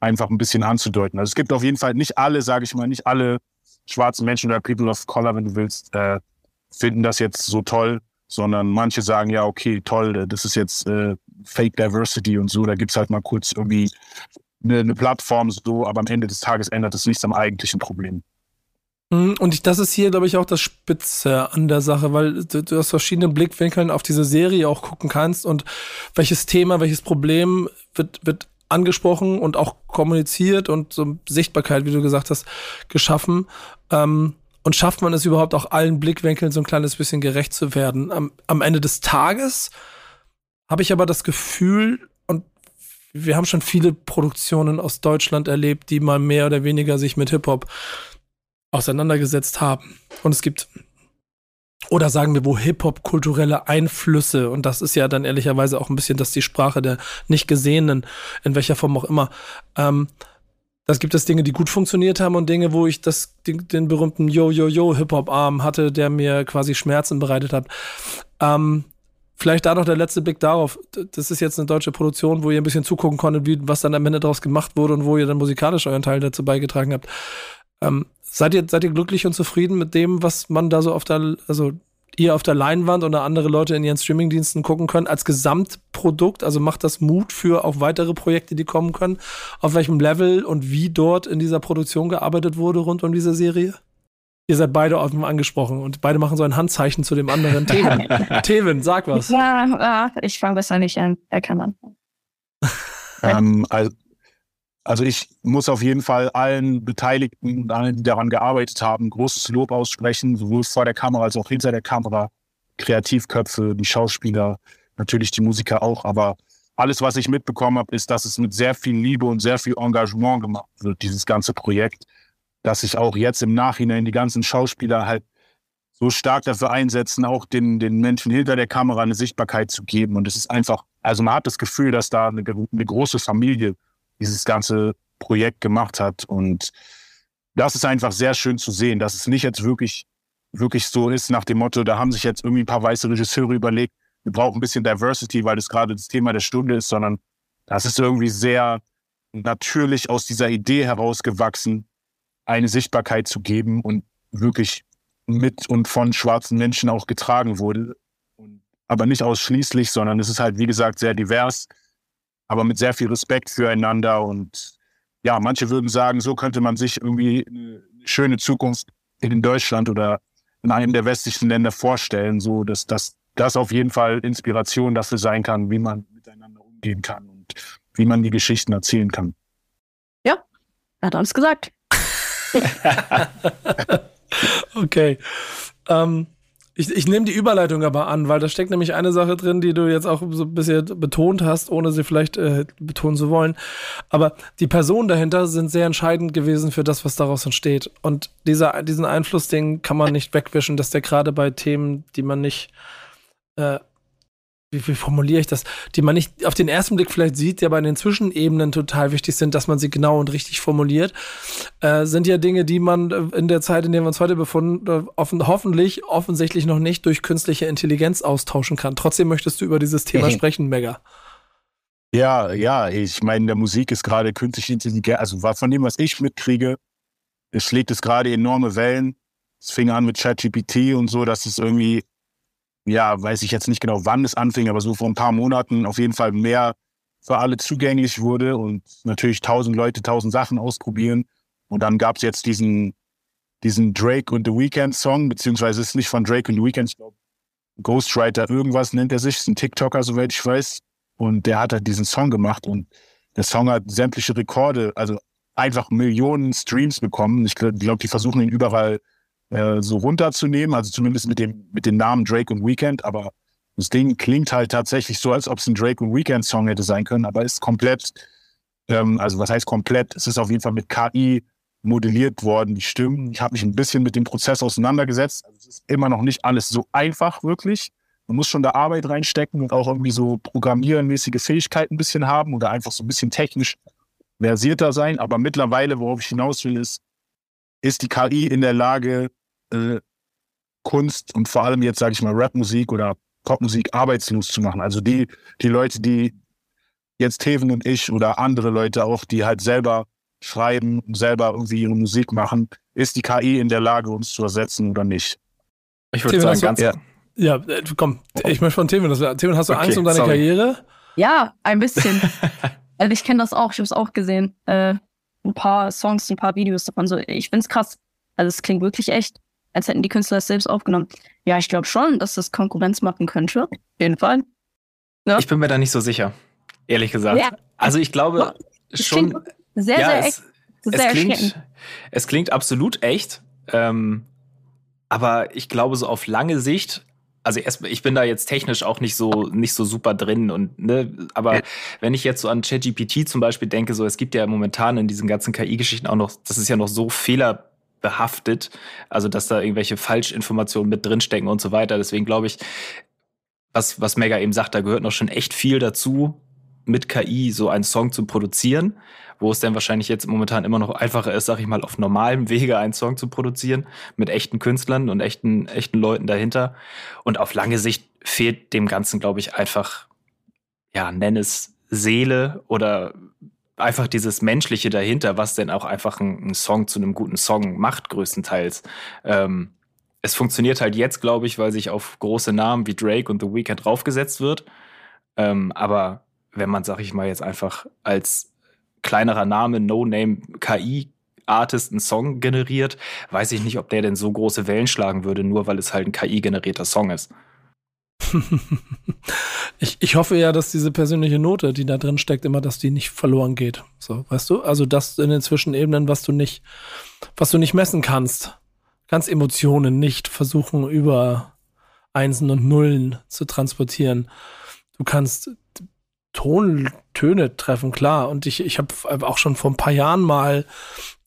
einfach ein bisschen anzudeuten. Also es gibt auf jeden Fall nicht alle, sage ich mal, nicht alle schwarzen Menschen oder People of Color, wenn du willst, äh, finden das jetzt so toll, sondern manche sagen ja, okay, toll, das ist jetzt äh, Fake Diversity und so, da gibt's halt mal kurz irgendwie eine, eine Plattform so, aber am Ende des Tages ändert es nichts am eigentlichen Problem. Mhm, und ich, das ist hier, glaube ich, auch das Spitze an der Sache, weil du, du aus verschiedenen Blickwinkeln auf diese Serie auch gucken kannst und welches Thema, welches Problem wird, wird angesprochen und auch kommuniziert und so Sichtbarkeit, wie du gesagt hast, geschaffen. Ähm, und schafft man es überhaupt auch allen Blickwinkeln so ein kleines bisschen gerecht zu werden? Am, am Ende des Tages habe ich aber das Gefühl, und wir haben schon viele Produktionen aus Deutschland erlebt, die mal mehr oder weniger sich mit Hip-Hop auseinandergesetzt haben. Und es gibt, oder sagen wir, wo Hip-Hop kulturelle Einflüsse, und das ist ja dann ehrlicherweise auch ein bisschen, dass die Sprache der Nicht-Gesehenen, in welcher Form auch immer, ähm, das gibt es Dinge, die gut funktioniert haben und Dinge, wo ich das, den, den berühmten Yo-Yo-Yo-Hip-Hop-Arm hatte, der mir quasi Schmerzen bereitet hat. Ähm, vielleicht da noch der letzte Blick darauf. Das ist jetzt eine deutsche Produktion, wo ihr ein bisschen zugucken konntet, wie, was dann am Ende daraus gemacht wurde und wo ihr dann musikalisch euren Teil dazu beigetragen habt. Ähm, seid ihr, seid ihr glücklich und zufrieden mit dem, was man da so auf der, also ihr auf der Leinwand oder andere Leute in ihren Streamingdiensten gucken können als Gesamtprodukt? Also macht das Mut für auch weitere Projekte, die kommen können? Auf welchem Level und wie dort in dieser Produktion gearbeitet wurde rund um diese Serie? Ihr seid beide offen angesprochen und beide machen so ein Handzeichen zu dem anderen. Tevin, Tevin sag was. Ja, ja ich fange besser nicht an. Er kann an. ähm, also, also ich muss auf jeden Fall allen Beteiligten und allen, die daran gearbeitet haben, großes Lob aussprechen, sowohl vor der Kamera als auch hinter der Kamera. Kreativköpfe, die Schauspieler, natürlich die Musiker auch, aber alles, was ich mitbekommen habe, ist, dass es mit sehr viel Liebe und sehr viel Engagement gemacht wird, dieses ganze Projekt, dass sich auch jetzt im Nachhinein die ganzen Schauspieler halt so stark dafür einsetzen, auch den, den Menschen hinter der Kamera eine Sichtbarkeit zu geben. Und es ist einfach, also man hat das Gefühl, dass da eine, eine große Familie dieses ganze Projekt gemacht hat. Und das ist einfach sehr schön zu sehen, dass es nicht jetzt wirklich, wirklich so ist nach dem Motto, da haben sich jetzt irgendwie ein paar weiße Regisseure überlegt, wir brauchen ein bisschen Diversity, weil das gerade das Thema der Stunde ist, sondern das ist irgendwie sehr natürlich aus dieser Idee herausgewachsen, eine Sichtbarkeit zu geben und wirklich mit und von schwarzen Menschen auch getragen wurde. Aber nicht ausschließlich, sondern es ist halt, wie gesagt, sehr divers aber mit sehr viel Respekt füreinander. Und ja, manche würden sagen, so könnte man sich irgendwie eine schöne Zukunft in Deutschland oder in einem der westlichen Länder vorstellen, so dass, dass das auf jeden Fall Inspiration dafür sein kann, wie man miteinander umgehen kann und wie man die Geschichten erzählen kann. Ja, er hat alles gesagt. okay. Ähm, ich, ich nehme die Überleitung aber an, weil da steckt nämlich eine Sache drin, die du jetzt auch so ein bisschen betont hast, ohne sie vielleicht äh, betonen zu wollen. Aber die Personen dahinter sind sehr entscheidend gewesen für das, was daraus entsteht. Und dieser, diesen Einfluss, den kann man nicht wegwischen, dass der gerade bei Themen, die man nicht äh, wie, wie formuliere ich das, die man nicht auf den ersten Blick vielleicht sieht, die aber in den Zwischenebenen total wichtig sind, dass man sie genau und richtig formuliert, äh, sind ja Dinge, die man äh, in der Zeit, in der wir uns heute befinden, äh, offen, hoffentlich offensichtlich noch nicht durch künstliche Intelligenz austauschen kann. Trotzdem möchtest du über dieses Thema sprechen, Mega. Ja, ja, ich meine, in der Musik ist gerade künstliche Intelligenz, also von dem, was ich mitkriege, es schlägt es gerade enorme Wellen. Es fing an mit ChatGPT und so, dass es irgendwie ja, weiß ich jetzt nicht genau, wann es anfing, aber so vor ein paar Monaten auf jeden Fall mehr für alle zugänglich wurde und natürlich tausend Leute tausend Sachen ausprobieren. Und dann gab es jetzt diesen, diesen Drake und The Weeknd Song, beziehungsweise ist nicht von Drake und The Weeknd, ich glaube, Ghostwriter irgendwas nennt er sich, ist ein TikToker, soweit ich weiß. Und der hat halt diesen Song gemacht und der Song hat sämtliche Rekorde, also einfach Millionen Streams bekommen. Ich glaube, die versuchen ihn überall äh, so runterzunehmen, also zumindest mit dem, mit den Namen Drake und Weekend, aber das Ding klingt halt tatsächlich so, als ob es ein Drake und Weekend Song hätte sein können, aber ist komplett, ähm, also was heißt komplett? Es ist auf jeden Fall mit KI modelliert worden, die Stimmen. Ich habe mich ein bisschen mit dem Prozess auseinandergesetzt. Also es ist immer noch nicht alles so einfach, wirklich. Man muss schon da Arbeit reinstecken und auch irgendwie so programmierenmäßige Fähigkeiten ein bisschen haben oder einfach so ein bisschen technisch versierter sein. Aber mittlerweile, worauf ich hinaus will, ist, ist die KI in der Lage, äh, Kunst und vor allem jetzt, sage ich mal, Rapmusik oder Popmusik arbeitslos zu machen. Also die, die Leute, die jetzt Heven und ich oder andere Leute auch, die halt selber schreiben und selber irgendwie ihre Musik machen, ist die KI in der Lage, uns zu ersetzen oder nicht? Ich würde sagen, ganz. Ja, ja, äh, komm, ich möchte von Themen. Themen, hast du okay, Angst um deine sorry. Karriere? Ja, ein bisschen. also ich kenne das auch, ich habe es auch gesehen. Äh, ein paar Songs, ein paar Videos davon. So, ich finde es krass, Also es klingt wirklich echt, als hätten die Künstler es selbst aufgenommen. Ja, ich glaube schon, dass das Konkurrenz machen könnte. Auf jeden Fall. Ja. Ich bin mir da nicht so sicher, ehrlich gesagt. Ja. Also ich glaube es schon. Sehr, ja, sehr es, echt. Sehr es, klingt, es klingt absolut echt. Ähm, aber ich glaube, so auf lange Sicht also erst, ich bin da jetzt technisch auch nicht so nicht so super drin und ne, aber ja. wenn ich jetzt so an ChatGPT zum Beispiel denke, so es gibt ja momentan in diesen ganzen KI-Geschichten auch noch, das ist ja noch so fehlerbehaftet, also dass da irgendwelche Falschinformationen mit drinstecken und so weiter. Deswegen glaube ich, was was Mega eben sagt, da gehört noch schon echt viel dazu, mit KI so einen Song zu produzieren wo es dann wahrscheinlich jetzt momentan immer noch einfacher ist, sag ich mal, auf normalem Wege einen Song zu produzieren, mit echten Künstlern und echten, echten Leuten dahinter. Und auf lange Sicht fehlt dem Ganzen, glaube ich, einfach, ja, nenn es Seele oder einfach dieses Menschliche dahinter, was denn auch einfach ein, ein Song zu einem guten Song macht, größtenteils. Ähm, es funktioniert halt jetzt, glaube ich, weil sich auf große Namen wie Drake und The Weeknd draufgesetzt wird. Ähm, aber wenn man, sag ich mal, jetzt einfach als kleinerer Name, No-Name KI Artist einen Song generiert, weiß ich nicht, ob der denn so große Wellen schlagen würde, nur weil es halt ein KI-generierter Song ist. ich, ich hoffe ja, dass diese persönliche Note, die da drin steckt, immer, dass die nicht verloren geht. So, weißt du? Also das in den Zwischenebenen, was du nicht, was du nicht messen kannst. Kannst Emotionen nicht versuchen, über Einsen und Nullen zu transportieren. Du kannst Tontöne treffen, klar. Und ich, ich habe auch schon vor ein paar Jahren mal,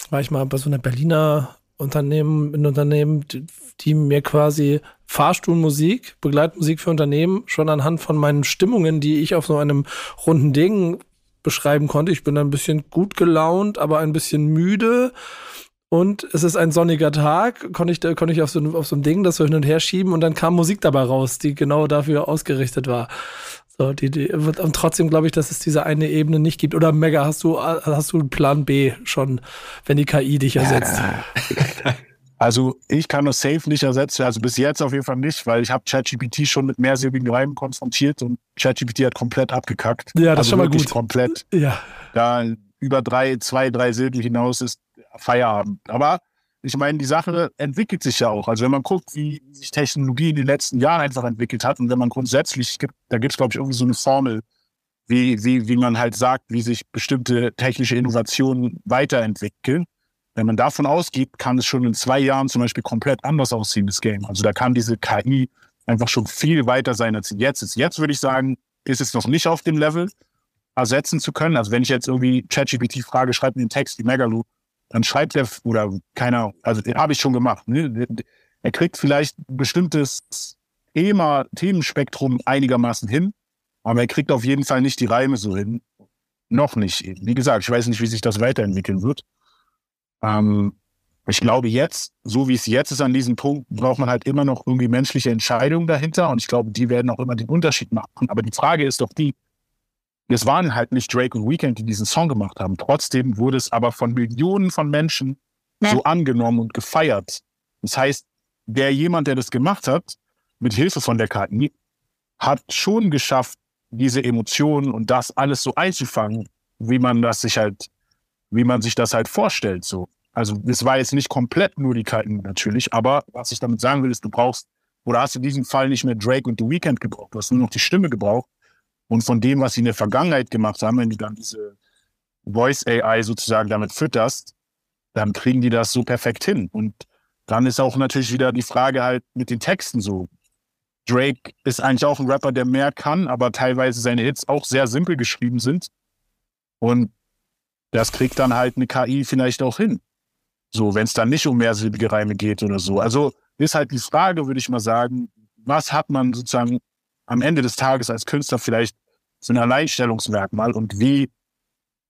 war ich mal bei so einer Berliner Unternehmen, ein Unternehmen, die, die mir quasi Fahrstuhlmusik, Begleitmusik für Unternehmen schon anhand von meinen Stimmungen, die ich auf so einem runden Ding beschreiben konnte. Ich bin ein bisschen gut gelaunt, aber ein bisschen müde. Und es ist ein sonniger Tag, konnte ich, konnte ich auf so, auf so ein Ding das so hin und her schieben und dann kam Musik dabei raus, die genau dafür ausgerichtet war. So, die, die, und trotzdem glaube ich, dass es diese eine Ebene nicht gibt. Oder Mega, hast du, hast du einen Plan B schon, wenn die KI dich ersetzt? Also ich kann das safe nicht ersetzen, also bis jetzt auf jeden Fall nicht, weil ich habe ChatGPT schon mit mehrsilbigen Reimen konfrontiert und ChatGPT hat komplett abgekackt. Ja, das also ist schon mal gut. komplett. Ja. Da über drei, zwei, drei Silben hinaus ist Feierabend. Aber ich meine, die Sache entwickelt sich ja auch. Also wenn man guckt, wie sich Technologie in den letzten Jahren einfach entwickelt hat und wenn man grundsätzlich, da gibt es, glaube ich, irgendwie so eine Formel, wie, wie, wie man halt sagt, wie sich bestimmte technische Innovationen weiterentwickeln. Wenn man davon ausgeht, kann es schon in zwei Jahren zum Beispiel komplett anders aussehen, das Game. Also da kann diese KI einfach schon viel weiter sein, als sie jetzt ist. Jetzt würde ich sagen, ist es noch nicht auf dem Level, ersetzen zu können. Also wenn ich jetzt irgendwie ChatGPT frage, schreibt mir einen Text wie Megaloo, dann schreibt er, oder keiner, also habe ich schon gemacht. Ne? Er kriegt vielleicht ein bestimmtes Thema, Themenspektrum einigermaßen hin, aber er kriegt auf jeden Fall nicht die Reime so hin. Noch nicht. Wie gesagt, ich weiß nicht, wie sich das weiterentwickeln wird. Ähm, ich glaube jetzt, so wie es jetzt ist an diesem Punkt, braucht man halt immer noch irgendwie menschliche Entscheidungen dahinter und ich glaube, die werden auch immer den Unterschied machen. Aber die Frage ist doch die, es waren halt nicht Drake und Weekend, die diesen Song gemacht haben. Trotzdem wurde es aber von Millionen von Menschen ja. so angenommen und gefeiert. Das heißt, der jemand, der das gemacht hat, mit Hilfe von der KI, hat schon geschafft, diese Emotionen und das alles so einzufangen, wie man das sich halt, wie man sich das halt vorstellt, so. Also, es war jetzt nicht komplett nur die KI natürlich, aber was ich damit sagen will, ist, du brauchst, oder hast in diesem Fall nicht mehr Drake und The Weekend gebraucht, du hast nur noch die Stimme gebraucht und von dem, was sie in der Vergangenheit gemacht haben, wenn du dann diese Voice AI sozusagen damit fütterst, dann kriegen die das so perfekt hin. Und dann ist auch natürlich wieder die Frage halt mit den Texten so. Drake ist eigentlich auch ein Rapper, der mehr kann, aber teilweise seine Hits auch sehr simpel geschrieben sind. Und das kriegt dann halt eine KI vielleicht auch hin. So, wenn es dann nicht um mehrsilbige Reime geht oder so. Also ist halt die Frage, würde ich mal sagen, was hat man sozusagen am Ende des Tages als Künstler vielleicht so ein Alleinstellungsmerkmal und wie,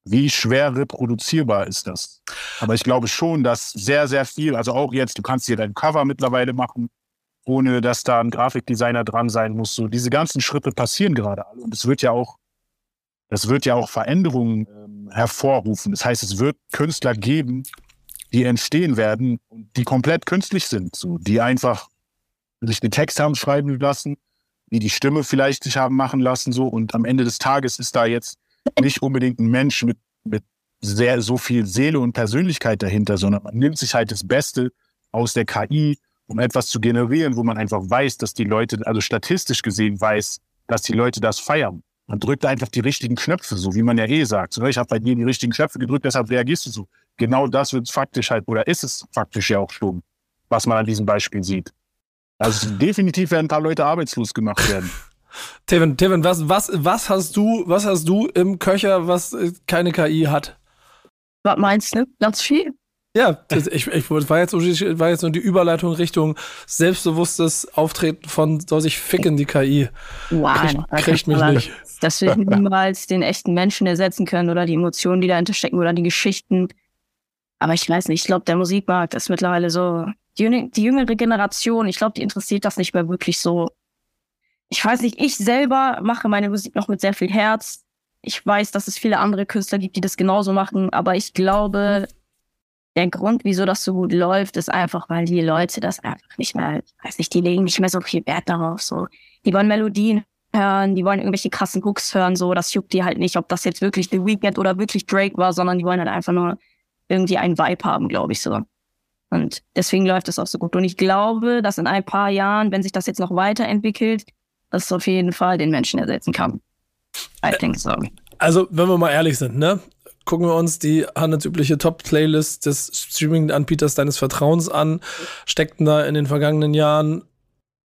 wie schwer reproduzierbar ist das? Aber ich glaube schon, dass sehr, sehr viel, also auch jetzt, du kannst hier dein Cover mittlerweile machen, ohne dass da ein Grafikdesigner dran sein muss. So, diese ganzen Schritte passieren gerade alle. Und es wird ja auch, das wird ja auch Veränderungen ähm, hervorrufen. Das heißt, es wird Künstler geben, die entstehen werden und die komplett künstlich sind, so, die einfach sich den Text haben schreiben lassen, wie die Stimme vielleicht sich haben machen lassen, so. Und am Ende des Tages ist da jetzt nicht unbedingt ein Mensch mit, mit sehr, so viel Seele und Persönlichkeit dahinter, sondern man nimmt sich halt das Beste aus der KI, um etwas zu generieren, wo man einfach weiß, dass die Leute, also statistisch gesehen weiß, dass die Leute das feiern. Man drückt einfach die richtigen Knöpfe, so wie man ja eh sagt. So, ich habe bei dir die richtigen Knöpfe gedrückt, deshalb reagierst du so. Genau das wird faktisch halt, oder ist es faktisch ja auch schon, was man an diesem Beispiel sieht. Also definitiv werden ein paar Leute arbeitslos gemacht werden. Tevin, Tevin, was, was, was hast du, was hast du im Köcher, was äh, keine KI hat? Was meinst du? Ganz viel? Ja, das, ich, ich war jetzt, war jetzt nur die Überleitung Richtung selbstbewusstes Auftreten von soll sich ficken, die KI. Wow, kriegt, kriegt mich nicht. Das wird niemals den echten Menschen ersetzen können oder die Emotionen, die dahinter stecken oder die Geschichten. Aber ich weiß nicht, ich glaube, der Musikmarkt ist mittlerweile so, die, die jüngere Generation, ich glaube, die interessiert das nicht mehr wirklich so. Ich weiß nicht, ich selber mache meine Musik noch mit sehr viel Herz. Ich weiß, dass es viele andere Künstler gibt, die das genauso machen, aber ich glaube, der Grund, wieso das so gut läuft, ist einfach, weil die Leute das einfach nicht mehr, weiß nicht, die legen nicht mehr so viel Wert darauf. So, die wollen Melodien hören, die wollen irgendwelche krassen Hooks hören, so, das juckt die halt nicht, ob das jetzt wirklich The Weeknd oder wirklich Drake war, sondern die wollen halt einfach nur irgendwie einen Vibe haben, glaube ich so. Und deswegen läuft es auch so gut. Und ich glaube, dass in ein paar Jahren, wenn sich das jetzt noch weiterentwickelt, das auf jeden Fall den Menschen ersetzen kann. I think so. Also, wenn wir mal ehrlich sind, ne? gucken wir uns die handelsübliche Top-Playlist des Streaming-Anbieters deines Vertrauens an, steckten da in den vergangenen Jahren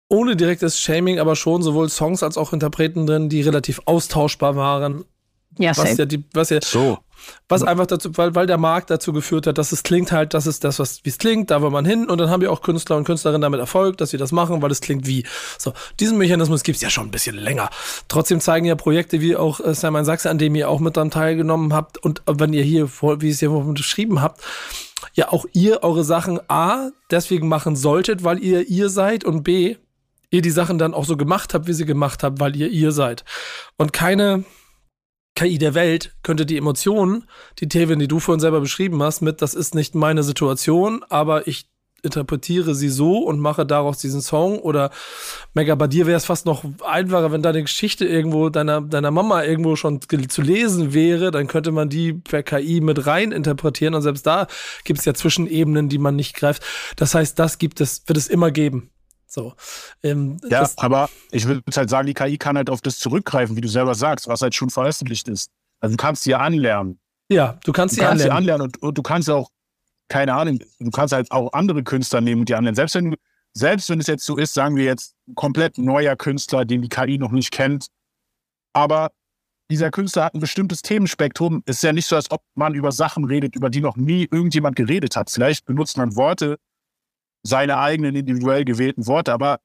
ohne direktes Shaming, aber schon sowohl Songs als auch Interpreten drin, die relativ austauschbar waren. Ja, was ja, die, was ja so. Was einfach dazu, weil, weil der Markt dazu geführt hat, dass es klingt halt, das ist das, was wie es klingt, da will man hin und dann haben wir auch Künstler und Künstlerinnen damit Erfolg, dass sie das machen, weil es klingt wie. So, diesen Mechanismus gibt's ja schon ein bisschen länger. Trotzdem zeigen ja Projekte wie auch äh, Simon Sachse, an dem ihr auch mit dran teilgenommen habt und wenn ihr hier, wie es hier beschrieben habt, ja auch ihr eure Sachen A deswegen machen solltet, weil ihr ihr seid und B ihr die Sachen dann auch so gemacht habt, wie sie gemacht habt, weil ihr ihr seid. Und keine KI der Welt könnte die Emotionen, die Tevin, die du vorhin selber beschrieben hast, mit, das ist nicht meine Situation, aber ich interpretiere sie so und mache daraus diesen Song oder Mega, bei dir wäre es fast noch einfacher, wenn deine Geschichte irgendwo deiner, deiner Mama irgendwo schon zu lesen wäre, dann könnte man die per KI mit rein interpretieren und selbst da gibt es ja Zwischenebenen, die man nicht greift. Das heißt, das gibt es, wird es immer geben. So. Ähm, ja, aber ich würde halt sagen, die KI kann halt auf das zurückgreifen, wie du selber sagst, was halt schon veröffentlicht ist. Also du kannst sie ja anlernen. Ja, du kannst sie du kannst anlernen. anlernen und, und, du kannst auch, keine Ahnung, du kannst halt auch andere Künstler nehmen und die anlernen. Selbst wenn, selbst wenn es jetzt so ist, sagen wir jetzt, komplett neuer Künstler, den die KI noch nicht kennt, aber dieser Künstler hat ein bestimmtes Themenspektrum. Es ist ja nicht so, als ob man über Sachen redet, über die noch nie irgendjemand geredet hat. Vielleicht benutzt man Worte, seine eigenen individuell gewählten Worte. Aber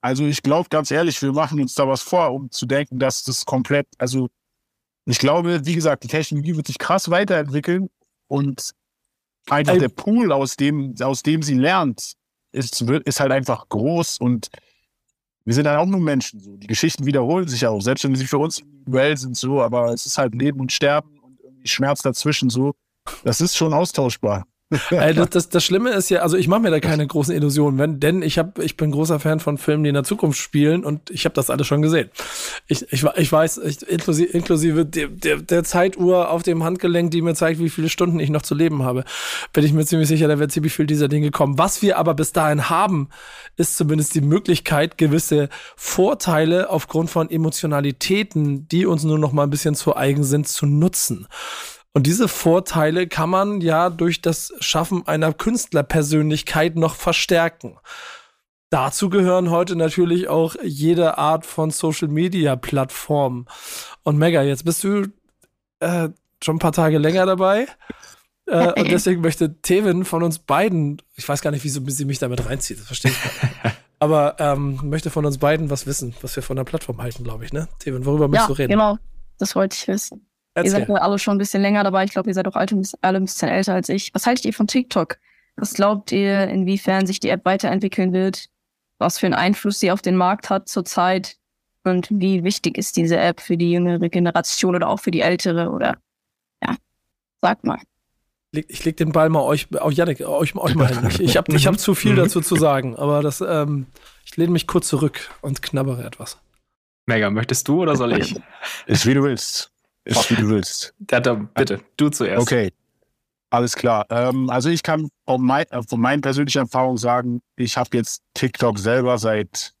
also ich glaube ganz ehrlich, wir machen uns da was vor, um zu denken, dass das komplett, also ich glaube, wie gesagt, die Technologie wird sich krass weiterentwickeln und einfach der Pool, aus dem, aus dem sie lernt, ist, ist halt einfach groß und wir sind halt auch nur Menschen. So. Die Geschichten wiederholen sich auch, selbst wenn sie für uns individuell sind, so, aber es ist halt Leben und Sterben und irgendwie Schmerz dazwischen so. Das ist schon austauschbar. Das, das, das Schlimme ist ja, also ich mache mir da keine großen Illusionen, wenn, denn ich hab, ich bin großer Fan von Filmen, die in der Zukunft spielen und ich habe das alles schon gesehen. Ich, ich, ich weiß, ich, inklusive, inklusive der, der, der Zeituhr auf dem Handgelenk, die mir zeigt, wie viele Stunden ich noch zu leben habe, bin ich mir ziemlich sicher, da wird ziemlich viel dieser Dinge kommen. Was wir aber bis dahin haben, ist zumindest die Möglichkeit, gewisse Vorteile aufgrund von Emotionalitäten, die uns nur noch mal ein bisschen zu eigen sind, zu nutzen. Und diese Vorteile kann man ja durch das Schaffen einer Künstlerpersönlichkeit noch verstärken. Dazu gehören heute natürlich auch jede Art von Social Media Plattformen. Und Mega, jetzt bist du äh, schon ein paar Tage länger dabei. Äh, und deswegen möchte Tevin von uns beiden, ich weiß gar nicht, wieso sie mich damit reinzieht, das verstehe ich nicht. Aber ähm, möchte von uns beiden was wissen, was wir von der Plattform halten, glaube ich, ne? Tevin, worüber möchtest ja, du reden? Genau, das wollte ich wissen. Erzähl. Ihr seid ja alle schon ein bisschen länger dabei. Ich glaube, ihr seid auch alle, alle ein bisschen älter als ich. Was haltet ihr von TikTok? Was glaubt ihr, inwiefern sich die App weiterentwickeln wird? Was für einen Einfluss sie auf den Markt hat zurzeit? Und wie wichtig ist diese App für die jüngere Generation oder auch für die ältere? Oder ja, sagt mal. Ich leg den Ball mal euch, auch Janik, euch, euch mal hin. Ich, ich habe ich hab zu viel mhm. dazu zu sagen, aber das, ähm, ich lehne mich kurz zurück und knabbere etwas. Mega, möchtest du oder soll ich? Ist wie du willst. Ist wie du willst. Ja, dann bitte, du zuerst. Okay. Alles klar. Ähm, also ich kann von, mein, äh, von meinen persönlichen Erfahrungen sagen, ich habe jetzt TikTok selber seit,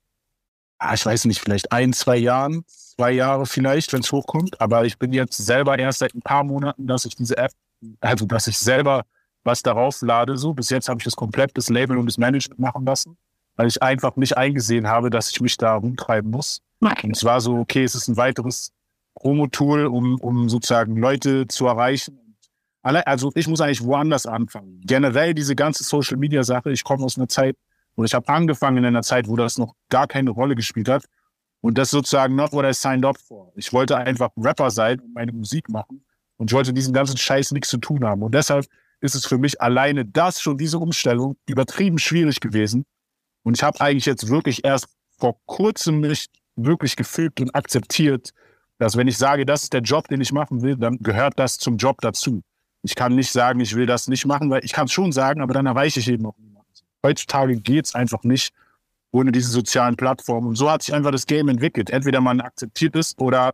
ah, ich weiß nicht, vielleicht ein, zwei Jahren, zwei Jahre vielleicht, wenn es hochkommt. Aber ich bin jetzt selber erst seit ein paar Monaten, dass ich diese App, also dass ich selber was darauf lade. So bis jetzt habe ich das komplett das Label und das Management machen lassen, weil ich einfach nicht eingesehen habe, dass ich mich da rumtreiben muss. Und es war so, okay, es ist ein weiteres Promo-Tool, um, um sozusagen Leute zu erreichen. Also ich muss eigentlich woanders anfangen. Generell diese ganze Social-Media-Sache, ich komme aus einer Zeit, oder ich habe angefangen in einer Zeit, wo das noch gar keine Rolle gespielt hat. Und das sozusagen not what I signed up for. Ich wollte einfach Rapper sein und meine Musik machen. Und ich wollte diesen ganzen Scheiß nichts zu tun haben. Und deshalb ist es für mich alleine das schon, diese Umstellung, übertrieben schwierig gewesen. Und ich habe eigentlich jetzt wirklich erst vor kurzem mich wirklich gefühlt und akzeptiert, dass wenn ich sage, das ist der Job, den ich machen will, dann gehört das zum Job dazu. Ich kann nicht sagen, ich will das nicht machen, weil ich kann es schon sagen, aber dann erreiche ich eben auch niemanden. Heutzutage geht es einfach nicht ohne diese sozialen Plattformen. Und so hat sich einfach das Game entwickelt. Entweder man akzeptiert es oder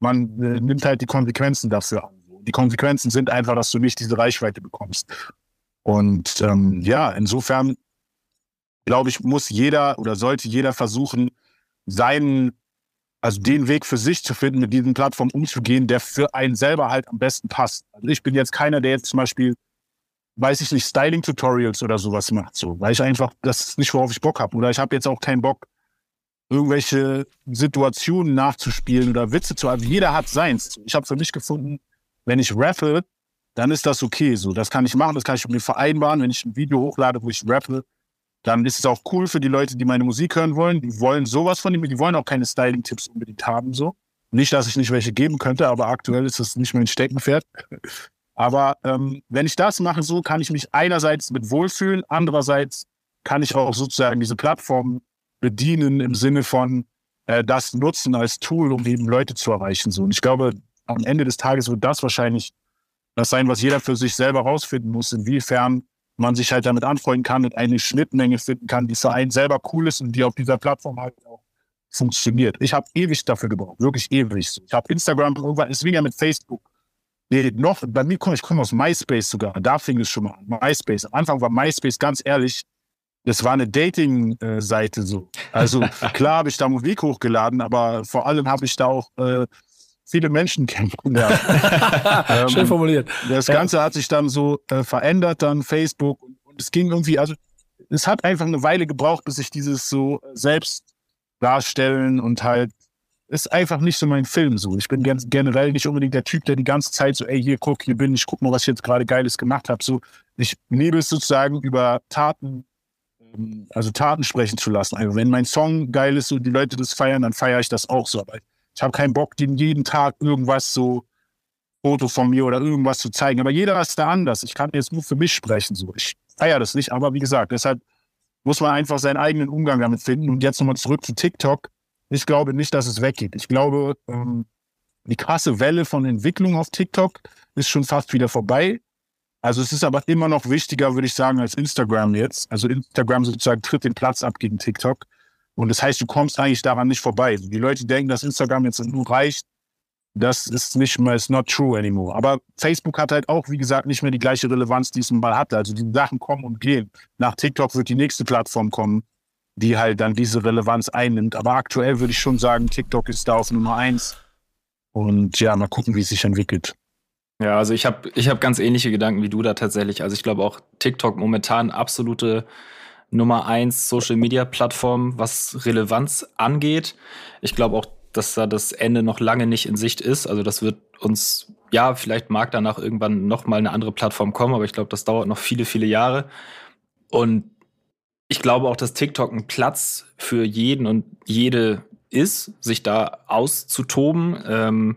man äh, nimmt halt die Konsequenzen dafür an. Die Konsequenzen sind einfach, dass du nicht diese Reichweite bekommst. Und ähm, ja, insofern glaube ich, muss jeder oder sollte jeder versuchen, seinen, also den Weg für sich zu finden, mit diesen Plattformen umzugehen, der für einen selber halt am besten passt. Also ich bin jetzt keiner, der jetzt zum Beispiel weiß ich nicht, Styling-Tutorials oder sowas macht, so, weil ich einfach, das ist nicht, worauf ich Bock habe. Oder ich habe jetzt auch keinen Bock, irgendwelche Situationen nachzuspielen oder Witze zu haben. Jeder hat seins. Ich habe für mich gefunden, wenn ich rappe, dann ist das okay. So, das kann ich machen, das kann ich mit mir vereinbaren. Wenn ich ein Video hochlade, wo ich rappe, dann ist es auch cool für die Leute, die meine Musik hören wollen. Die wollen sowas von mir, die wollen auch keine Styling-Tipps unbedingt haben. So. Nicht, dass ich nicht welche geben könnte, aber aktuell ist das nicht mein Steckenpferd. Aber ähm, wenn ich das mache, so kann ich mich einerseits mit wohlfühlen, andererseits kann ich auch sozusagen diese Plattform bedienen im Sinne von äh, das nutzen als Tool, um eben Leute zu erreichen. So. Und ich glaube, am Ende des Tages wird das wahrscheinlich das sein, was jeder für sich selber rausfinden muss, inwiefern man sich halt damit anfreunden kann und eine Schnittmenge finden kann, die für einen selber cool ist und die auf dieser Plattform halt auch funktioniert. Ich habe ewig dafür gebraucht, wirklich ewig. Ich habe Instagram irgendwann, ist wieder mit Facebook Nee, noch, bei mir komme ich komme aus MySpace sogar. Da fing es schon mal an. MySpace. Am Anfang war MySpace ganz ehrlich, das war eine Dating-Seite so. Also klar habe ich da Musik hochgeladen, aber vor allem habe ich da auch äh, viele Menschen kennengelernt. ähm, Schön formuliert. Das Ganze ja. hat sich dann so äh, verändert, dann Facebook. Und, und es ging irgendwie, also es hat einfach eine Weile gebraucht, bis ich dieses so selbst darstellen und halt ist einfach nicht so mein Film so. Ich bin generell nicht unbedingt der Typ, der die ganze Zeit so, ey, hier guck, hier bin ich, guck mal, was ich jetzt gerade Geiles gemacht habe. So, ich liebe es sozusagen über Taten, ähm, also Taten sprechen zu lassen. Also wenn mein Song geil ist und die Leute das feiern, dann feiere ich das auch so. Aber ich habe keinen Bock, denen jeden Tag irgendwas so Foto von mir oder irgendwas zu zeigen. Aber jeder ist da anders. Ich kann jetzt nur für mich sprechen. So. Ich feiere das nicht, aber wie gesagt, deshalb muss man einfach seinen eigenen Umgang damit finden. Und jetzt nochmal zurück zu TikTok. Ich glaube nicht, dass es weggeht. Ich glaube, ähm, die krasse Welle von Entwicklung auf TikTok ist schon fast wieder vorbei. Also es ist aber immer noch wichtiger, würde ich sagen, als Instagram jetzt. Also Instagram sozusagen tritt den Platz ab gegen TikTok. Und das heißt, du kommst eigentlich daran nicht vorbei. Die Leute denken, dass Instagram jetzt nur reicht. Das ist nicht mehr, ist not true anymore. Aber Facebook hat halt auch, wie gesagt, nicht mehr die gleiche Relevanz, die es mal hatte. Also die Sachen kommen und gehen. Nach TikTok wird die nächste Plattform kommen die halt dann diese Relevanz einnimmt. Aber aktuell würde ich schon sagen, TikTok ist da auf Nummer eins. Und ja, mal gucken, wie es sich entwickelt. Ja, also ich habe ich hab ganz ähnliche Gedanken wie du da tatsächlich. Also ich glaube auch TikTok momentan absolute Nummer eins Social Media Plattform, was Relevanz angeht. Ich glaube auch, dass da das Ende noch lange nicht in Sicht ist. Also das wird uns, ja, vielleicht mag danach irgendwann noch mal eine andere Plattform kommen, aber ich glaube, das dauert noch viele, viele Jahre. Und ich glaube auch, dass TikTok ein Platz für jeden und jede ist, sich da auszutoben. Ähm,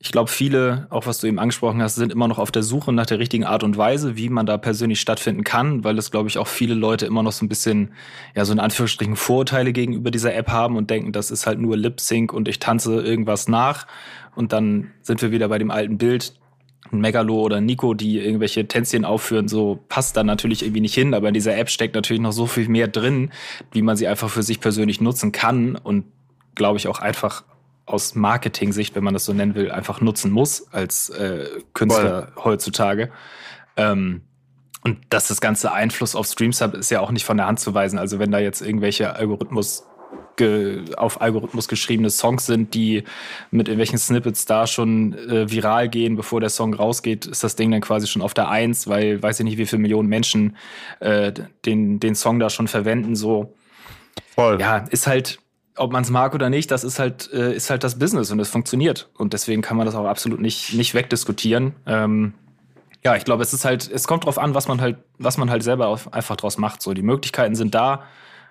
ich glaube, viele, auch was du eben angesprochen hast, sind immer noch auf der Suche nach der richtigen Art und Weise, wie man da persönlich stattfinden kann, weil das, glaube ich, auch viele Leute immer noch so ein bisschen, ja, so in Anführungsstrichen Vorurteile gegenüber dieser App haben und denken, das ist halt nur Lip Sync und ich tanze irgendwas nach. Und dann sind wir wieder bei dem alten Bild, Megalo oder Nico, die irgendwelche Tänzchen aufführen, so passt da natürlich irgendwie nicht hin, aber in dieser App steckt natürlich noch so viel mehr drin, wie man sie einfach für sich persönlich nutzen kann und glaube ich auch einfach aus Marketing-Sicht, wenn man das so nennen will, einfach nutzen muss als äh, Künstler Voll. heutzutage. Ähm, und dass das ganze Einfluss auf Streams hat, ist ja auch nicht von der Hand zu weisen. Also wenn da jetzt irgendwelche Algorithmus auf Algorithmus geschriebene Songs sind, die mit irgendwelchen Snippets da schon äh, viral gehen, bevor der Song rausgeht, ist das Ding dann quasi schon auf der Eins, weil weiß ich nicht, wie viele Millionen Menschen äh, den, den Song da schon verwenden. So, Voll. ja, ist halt, ob man es mag oder nicht, das ist halt, äh, ist halt das Business und es funktioniert. Und deswegen kann man das auch absolut nicht, nicht wegdiskutieren. Ähm, ja, ich glaube, es ist halt, es kommt drauf an, was man halt, was man halt selber auf, einfach draus macht. So, die Möglichkeiten sind da.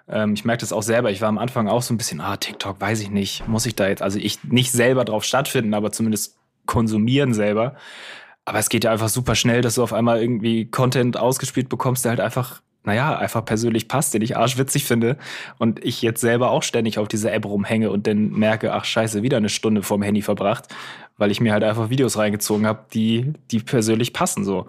Ähm, ich merke das auch selber. Ich war am Anfang auch so ein bisschen, ah, TikTok, weiß ich nicht, muss ich da jetzt, also ich nicht selber drauf stattfinden, aber zumindest konsumieren selber. Aber es geht ja einfach super schnell, dass du auf einmal irgendwie Content ausgespielt bekommst, der halt einfach naja, einfach persönlich passt, den ich arschwitzig finde und ich jetzt selber auch ständig auf dieser App rumhänge und dann merke, ach scheiße, wieder eine Stunde vorm Handy verbracht, weil ich mir halt einfach Videos reingezogen habe, die, die persönlich passen so.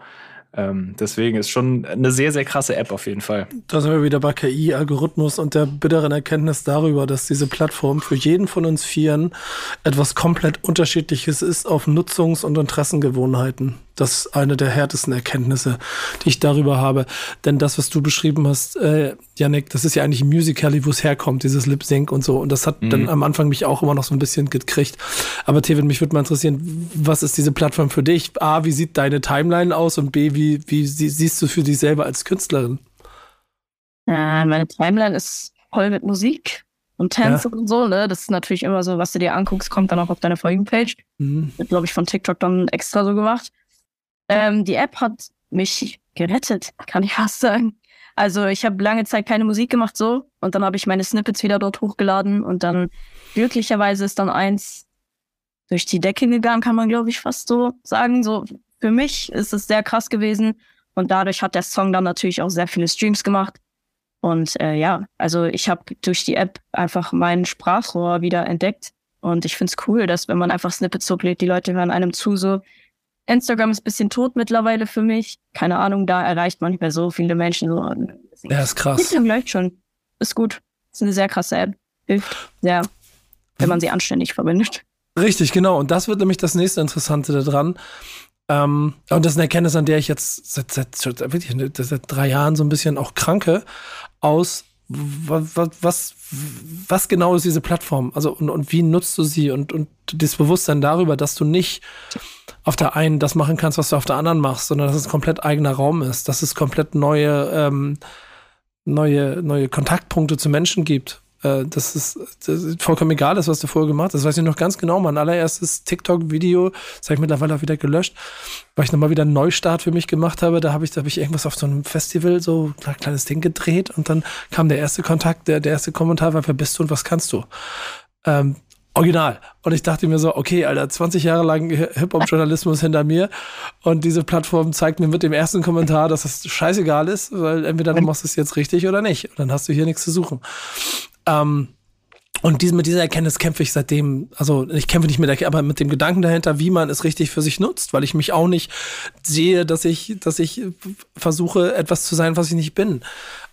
Ähm, deswegen ist schon eine sehr, sehr krasse App auf jeden Fall. Da sind wir wieder bei KI, Algorithmus und der bitteren Erkenntnis darüber, dass diese Plattform für jeden von uns Vieren etwas komplett Unterschiedliches ist auf Nutzungs- und Interessengewohnheiten. Das ist eine der härtesten Erkenntnisse, die ich darüber habe. Denn das, was du beschrieben hast, äh, Yannick, das ist ja eigentlich ein Musical.ly, wo es herkommt, dieses Lip Sync und so. Und das hat mhm. dann am Anfang mich auch immer noch so ein bisschen gekriegt. Aber Tevin, mich würde mal interessieren, was ist diese Plattform für dich? A, wie sieht deine Timeline aus? Und B, wie, wie siehst du für dich selber als Künstlerin? Ja, meine Timeline ist voll mit Musik und Tänze ja. und so, ne? Das ist natürlich immer so, was du dir anguckst, kommt dann auch auf deine Folgenpage. Mhm. Wird, glaube ich, von TikTok dann extra so gemacht. Ähm, die App hat mich gerettet, kann ich fast sagen. Also ich habe lange Zeit keine Musik gemacht so und dann habe ich meine Snippets wieder dort hochgeladen und dann glücklicherweise ist dann eins durch die Decke gegangen, kann man glaube ich fast so sagen. So für mich ist es sehr krass gewesen und dadurch hat der Song dann natürlich auch sehr viele Streams gemacht. Und äh, ja, also ich habe durch die App einfach mein Sprachrohr wieder entdeckt und ich find's cool, dass wenn man einfach Snippets hochlädt, die Leute hören einem zu so Instagram ist ein bisschen tot mittlerweile für mich. Keine Ahnung, da erreicht man nicht mehr so viele Menschen. So. Ja, ist krass. Instagram läuft schon. Ist gut. Ist eine sehr krasse App. Hilft sehr, wenn man sie anständig verwendet. Richtig, genau. Und das wird nämlich das nächste Interessante daran. Ähm, und das ist eine Erkenntnis, an der ich jetzt seit, seit, wirklich, seit drei Jahren so ein bisschen auch kranke, aus was, was, was genau ist diese Plattform? Also, und, und wie nutzt du sie? Und, und das Bewusstsein darüber, dass du nicht auf der einen das machen kannst, was du auf der anderen machst, sondern dass es komplett eigener Raum ist, dass es komplett neue, ähm, neue, neue Kontaktpunkte zu Menschen gibt. Äh, das, ist, das vollkommen egal ist, was du vorher gemacht hast. Das weiß ich noch ganz genau. Mein allererstes TikTok-Video, das habe ich mittlerweile auch wieder gelöscht, weil ich nochmal wieder einen Neustart für mich gemacht habe. Da habe ich, da hab ich irgendwas auf so einem Festival, so ein kleines Ding gedreht und dann kam der erste Kontakt, der, der erste Kommentar war, wer bist du und was kannst du? Ähm, Original. Und ich dachte mir so, okay, Alter, 20 Jahre lang Hip-Hop-Journalismus hinter mir und diese Plattform zeigt mir mit dem ersten Kommentar, dass das scheißegal ist, weil entweder du machst es jetzt richtig oder nicht. Und dann hast du hier nichts zu suchen. Ähm, und diese, mit dieser Erkenntnis kämpfe ich seitdem, also ich kämpfe nicht mit der, aber mit dem Gedanken dahinter, wie man es richtig für sich nutzt, weil ich mich auch nicht sehe, dass ich, dass ich versuche, etwas zu sein, was ich nicht bin.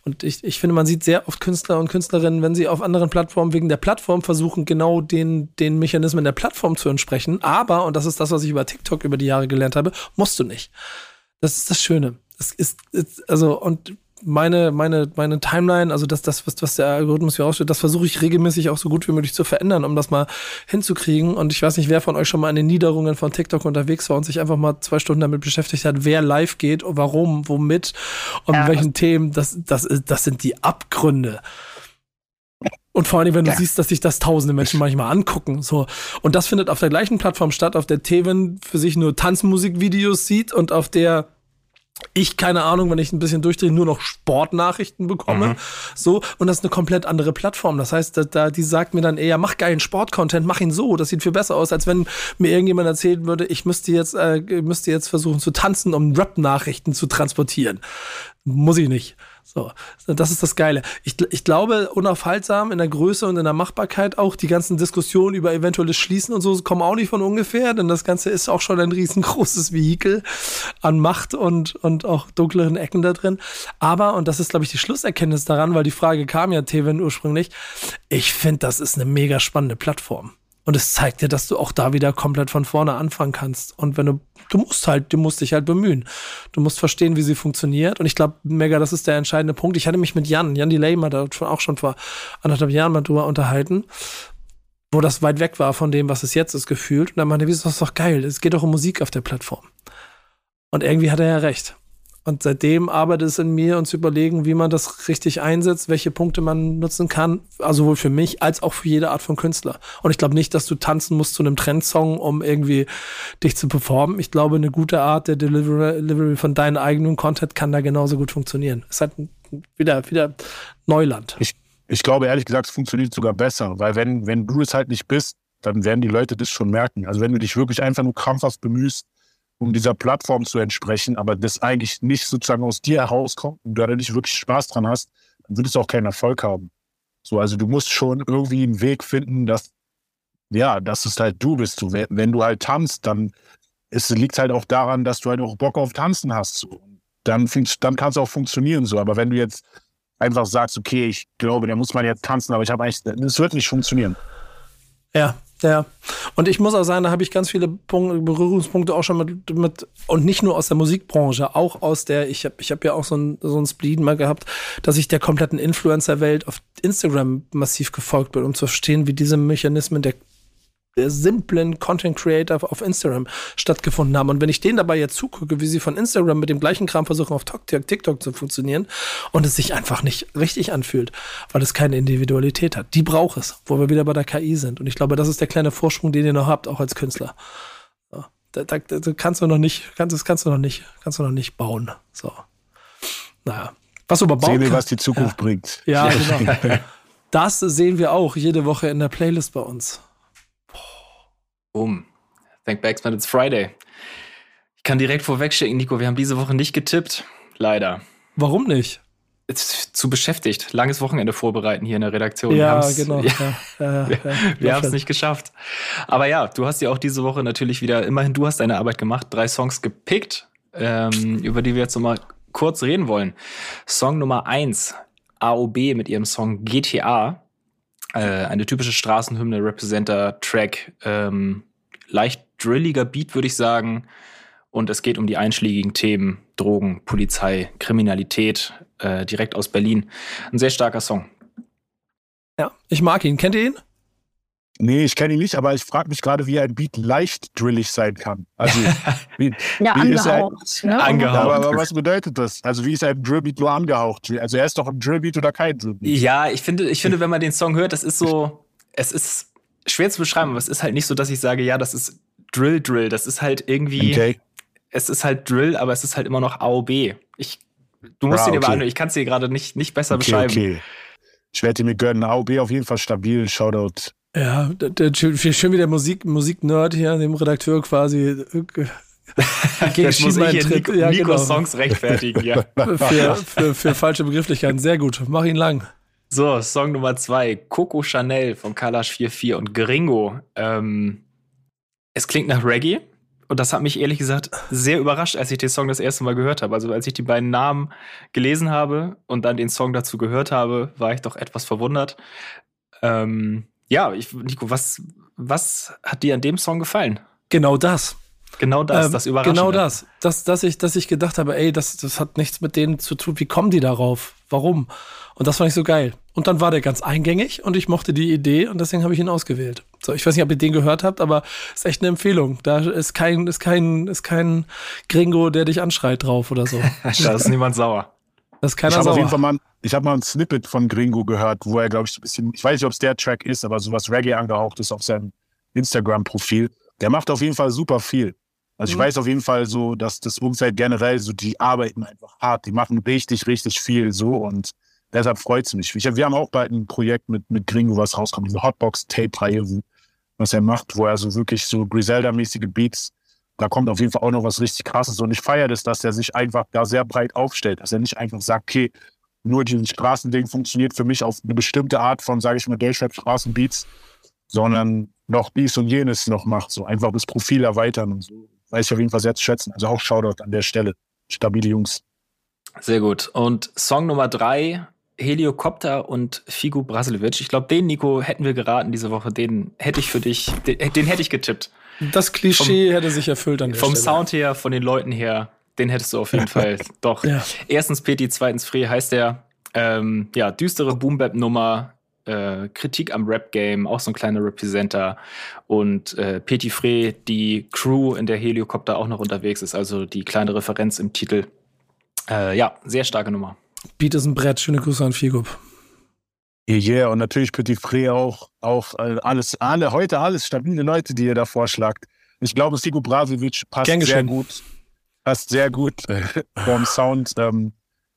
Und ich, ich finde, man sieht sehr oft Künstler und Künstlerinnen, wenn sie auf anderen Plattformen wegen der Plattform versuchen, genau den, den Mechanismen der Plattform zu entsprechen. Aber, und das ist das, was ich über TikTok über die Jahre gelernt habe, musst du nicht. Das ist das Schöne. Das ist, ist also, und meine, meine, meine Timeline, also das, das, was, was der Algorithmus hier ausstellt, das versuche ich regelmäßig auch so gut wie möglich zu verändern, um das mal hinzukriegen. Und ich weiß nicht, wer von euch schon mal in den Niederungen von TikTok unterwegs war und sich einfach mal zwei Stunden damit beschäftigt hat, wer live geht, warum, womit und ja. mit welchen Themen. Das, das, das sind die Abgründe. Und vor allem, wenn du ja. siehst, dass sich das tausende Menschen manchmal angucken. So. Und das findet auf der gleichen Plattform statt, auf der Tevin für sich nur Tanzmusikvideos sieht und auf der ich, keine Ahnung, wenn ich ein bisschen durchdrehe, nur noch Sportnachrichten bekomme. Mhm. So, und das ist eine komplett andere Plattform. Das heißt, da, da, die sagt mir dann eher, mach geilen Sportcontent, mach ihn so. Das sieht viel besser aus, als wenn mir irgendjemand erzählen würde, ich müsste jetzt, äh, müsste jetzt versuchen zu tanzen, um Rap-Nachrichten zu transportieren. Muss ich nicht. So, das ist das Geile. Ich, ich glaube, unaufhaltsam in der Größe und in der Machbarkeit auch die ganzen Diskussionen über eventuelles Schließen und so kommen auch nicht von ungefähr, denn das Ganze ist auch schon ein riesengroßes Vehikel an Macht und, und auch dunkleren Ecken da drin. Aber, und das ist, glaube ich, die Schlusserkenntnis daran, weil die Frage kam ja, Tevin, ursprünglich, ich finde, das ist eine mega spannende Plattform. Und es zeigt dir, dass du auch da wieder komplett von vorne anfangen kannst. Und wenn du, du musst halt, du musst dich halt bemühen. Du musst verstehen, wie sie funktioniert. Und ich glaube, mega, das ist der entscheidende Punkt. Ich hatte mich mit Jan, Jan Delay mal da auch schon vor anderthalb Jahren mal drüber unterhalten, wo das weit weg war von dem, was es jetzt ist, gefühlt. Und dann meinte, wieso ist das doch geil? Es geht doch um Musik auf der Plattform. Und irgendwie hat er ja recht. Und seitdem arbeitet es in mir, uns zu überlegen, wie man das richtig einsetzt, welche Punkte man nutzen kann, also sowohl für mich als auch für jede Art von Künstler. Und ich glaube nicht, dass du tanzen musst zu einem Trendsong, um irgendwie dich zu performen. Ich glaube, eine gute Art der Delivery, von deinem eigenen Content kann da genauso gut funktionieren. Es ist halt wieder, wieder Neuland. Ich, ich glaube, ehrlich gesagt, es funktioniert sogar besser, weil wenn, wenn du es halt nicht bist, dann werden die Leute das schon merken. Also wenn du dich wirklich einfach nur krampfhaft bemühst, um dieser Plattform zu entsprechen, aber das eigentlich nicht sozusagen aus dir herauskommt und du da nicht wirklich Spaß dran hast, dann würdest du auch keinen Erfolg haben. So, also du musst schon irgendwie einen Weg finden, dass, ja, dass es halt du bist. So, wenn du halt tanzt, dann es liegt halt auch daran, dass du halt auch Bock auf Tanzen hast. So. Dann, dann kann es auch funktionieren so. Aber wenn du jetzt einfach sagst, okay, ich glaube, der muss man jetzt tanzen, aber ich habe eigentlich, das wird nicht funktionieren. Ja, ja, und ich muss auch sagen, da habe ich ganz viele Punkte, Berührungspunkte auch schon mit, mit, und nicht nur aus der Musikbranche, auch aus der, ich habe ich hab ja auch so ein, so ein Spleen mal gehabt, dass ich der kompletten Influencer-Welt auf Instagram massiv gefolgt bin, um zu verstehen, wie diese Mechanismen der simplen Content Creator auf Instagram stattgefunden haben. Und wenn ich denen dabei jetzt zugucke, wie sie von Instagram mit dem gleichen Kram versuchen, auf TikTok zu funktionieren und es sich einfach nicht richtig anfühlt, weil es keine Individualität hat. Die braucht es, wo wir wieder bei der KI sind. Und ich glaube, das ist der kleine Vorsprung, den ihr noch habt, auch als Künstler. Da, da, da kannst du noch nicht, kannst, das kannst du noch nicht, kannst du noch nicht bauen. So. Naja. Was du überbauen Sehen wir, was die Zukunft ja. bringt. Ja, genau. Das sehen wir auch jede Woche in der Playlist bei uns. Boom. Thank Backsman, it's Friday. Ich kann direkt vorwegschicken, Nico, wir haben diese Woche nicht getippt. Leider. Warum nicht? Zu beschäftigt. Langes Wochenende vorbereiten hier in der Redaktion. Ja, genau. Ja, ja, wir, wir haben es nicht geschafft. Aber ja, du hast ja auch diese Woche natürlich wieder, immerhin du hast deine Arbeit gemacht, drei Songs gepickt, ähm, über die wir jetzt nochmal kurz reden wollen. Song Nummer eins, AOB mit ihrem Song GTA äh, eine typische Straßenhymne, Representer-Track, ähm, leicht drilliger Beat, würde ich sagen. Und es geht um die einschlägigen Themen Drogen, Polizei, Kriminalität, äh, direkt aus Berlin. Ein sehr starker Song. Ja, ich mag ihn. Kennt ihr ihn? Nee, ich kenne ihn nicht, aber ich frage mich gerade, wie ein Beat leicht drillig sein kann. Also, wie, ja, wie angehaucht. Ist er, ne? angehaucht. Aber, aber, was bedeutet das? Also, wie ist ein Drillbeat nur angehaucht? Also, er ist doch ein Drillbeat oder kein Drillbeat? Ja, ich finde, ich finde, wenn man den Song hört, das ist so, es ist schwer zu beschreiben, aber es ist halt nicht so, dass ich sage, ja, das ist Drill, Drill. Das ist halt irgendwie, okay. es ist halt Drill, aber es ist halt immer noch AOB. Ich, du musst ah, ihn dir okay. mal anhören, ich kann es dir gerade nicht, nicht besser okay, beschreiben. Okay. Ich werde ihn mir gönnen. AOB auf jeden Fall stabil. Shoutout ja, der, der, schön wie der Musik, Musiknerd hier, dem Redakteur quasi äh, gegen Schienbeintritt. Ja, Nico genau. Songs rechtfertigen, ja. für, für, für falsche Begrifflichkeiten. Sehr gut. Mach ihn lang. So, Song Nummer zwei. Coco Chanel von Kalash 44 und Gringo. Ähm, es klingt nach Reggae. Und das hat mich ehrlich gesagt sehr überrascht, als ich den Song das erste Mal gehört habe. Also als ich die beiden Namen gelesen habe und dann den Song dazu gehört habe, war ich doch etwas verwundert. Ähm, ja, ich, Nico, was, was hat dir an dem Song gefallen? Genau das. Genau das, ähm, das Überraschende. Genau das. das dass, ich, dass ich gedacht habe, ey, das, das hat nichts mit denen zu tun. Wie kommen die darauf? Warum? Und das fand ich so geil. Und dann war der ganz eingängig und ich mochte die Idee und deswegen habe ich ihn ausgewählt. So, ich weiß nicht, ob ihr den gehört habt, aber ist echt eine Empfehlung. Da ist kein, ist kein, ist kein Gringo, der dich anschreit drauf oder so. da ist niemand sauer. Das keiner ich sauer. Auf jeden Fall mal, ich habe mal ein Snippet von Gringo gehört, wo er, glaube ich, so ein bisschen, ich weiß nicht, ob es der Track ist, aber sowas Reggae angehaucht ist auf seinem Instagram-Profil. Der macht auf jeden Fall super viel. Also ich mhm. weiß auf jeden Fall so, dass das Umfeld generell so, die arbeiten einfach hart, die machen richtig, richtig viel so und deshalb freut es mich. Ich, wir haben auch bald ein Projekt mit, mit Gringo, was rauskommt, diese Hotbox-Tape-Reihe, was er macht, wo er so wirklich so Griselda-mäßige Beats da kommt auf jeden Fall auch noch was richtig Krasses. Und ich feiere das, dass er sich einfach da sehr breit aufstellt, dass er nicht einfach sagt, okay, nur dieses Straßending funktioniert für mich auf eine bestimmte Art von, sage ich mal, Deutschrap-Straßenbeats, sondern noch dies und jenes noch macht. So einfach das Profil erweitern und so. Weiß ich auf jeden Fall sehr zu schätzen. Also auch Shoutout an der Stelle. Stabile Jungs. Sehr gut. Und Song Nummer drei, Heliokopter und Figu Brasilevic. Ich glaube, den Nico hätten wir geraten diese Woche. Den hätte ich für dich, den, den hätte ich getippt. Das Klischee vom, hätte sich erfüllt an der Vom Stelle. Sound her, von den Leuten her, den hättest du auf jeden Fall. Doch. Ja. Erstens Peti, zweitens Free heißt der. Ähm, ja, düstere Boom-Bap-Nummer, äh, Kritik am Rap-Game, auch so ein kleiner Representer. Und äh, Petit Frey, die Crew, in der Heliokopter auch noch unterwegs ist, also die kleine Referenz im Titel. Äh, ja, sehr starke Nummer. Beat ist ein Brett, schöne Grüße an Figup. Yeah, yeah, und natürlich Petit Frey auch, auch äh, alles, alle, heute alles stabile Leute, die ihr da vorschlagt. Ich glaube, Sigo Brasovic passt sehr gut, passt sehr gut äh, vom Sound ähm,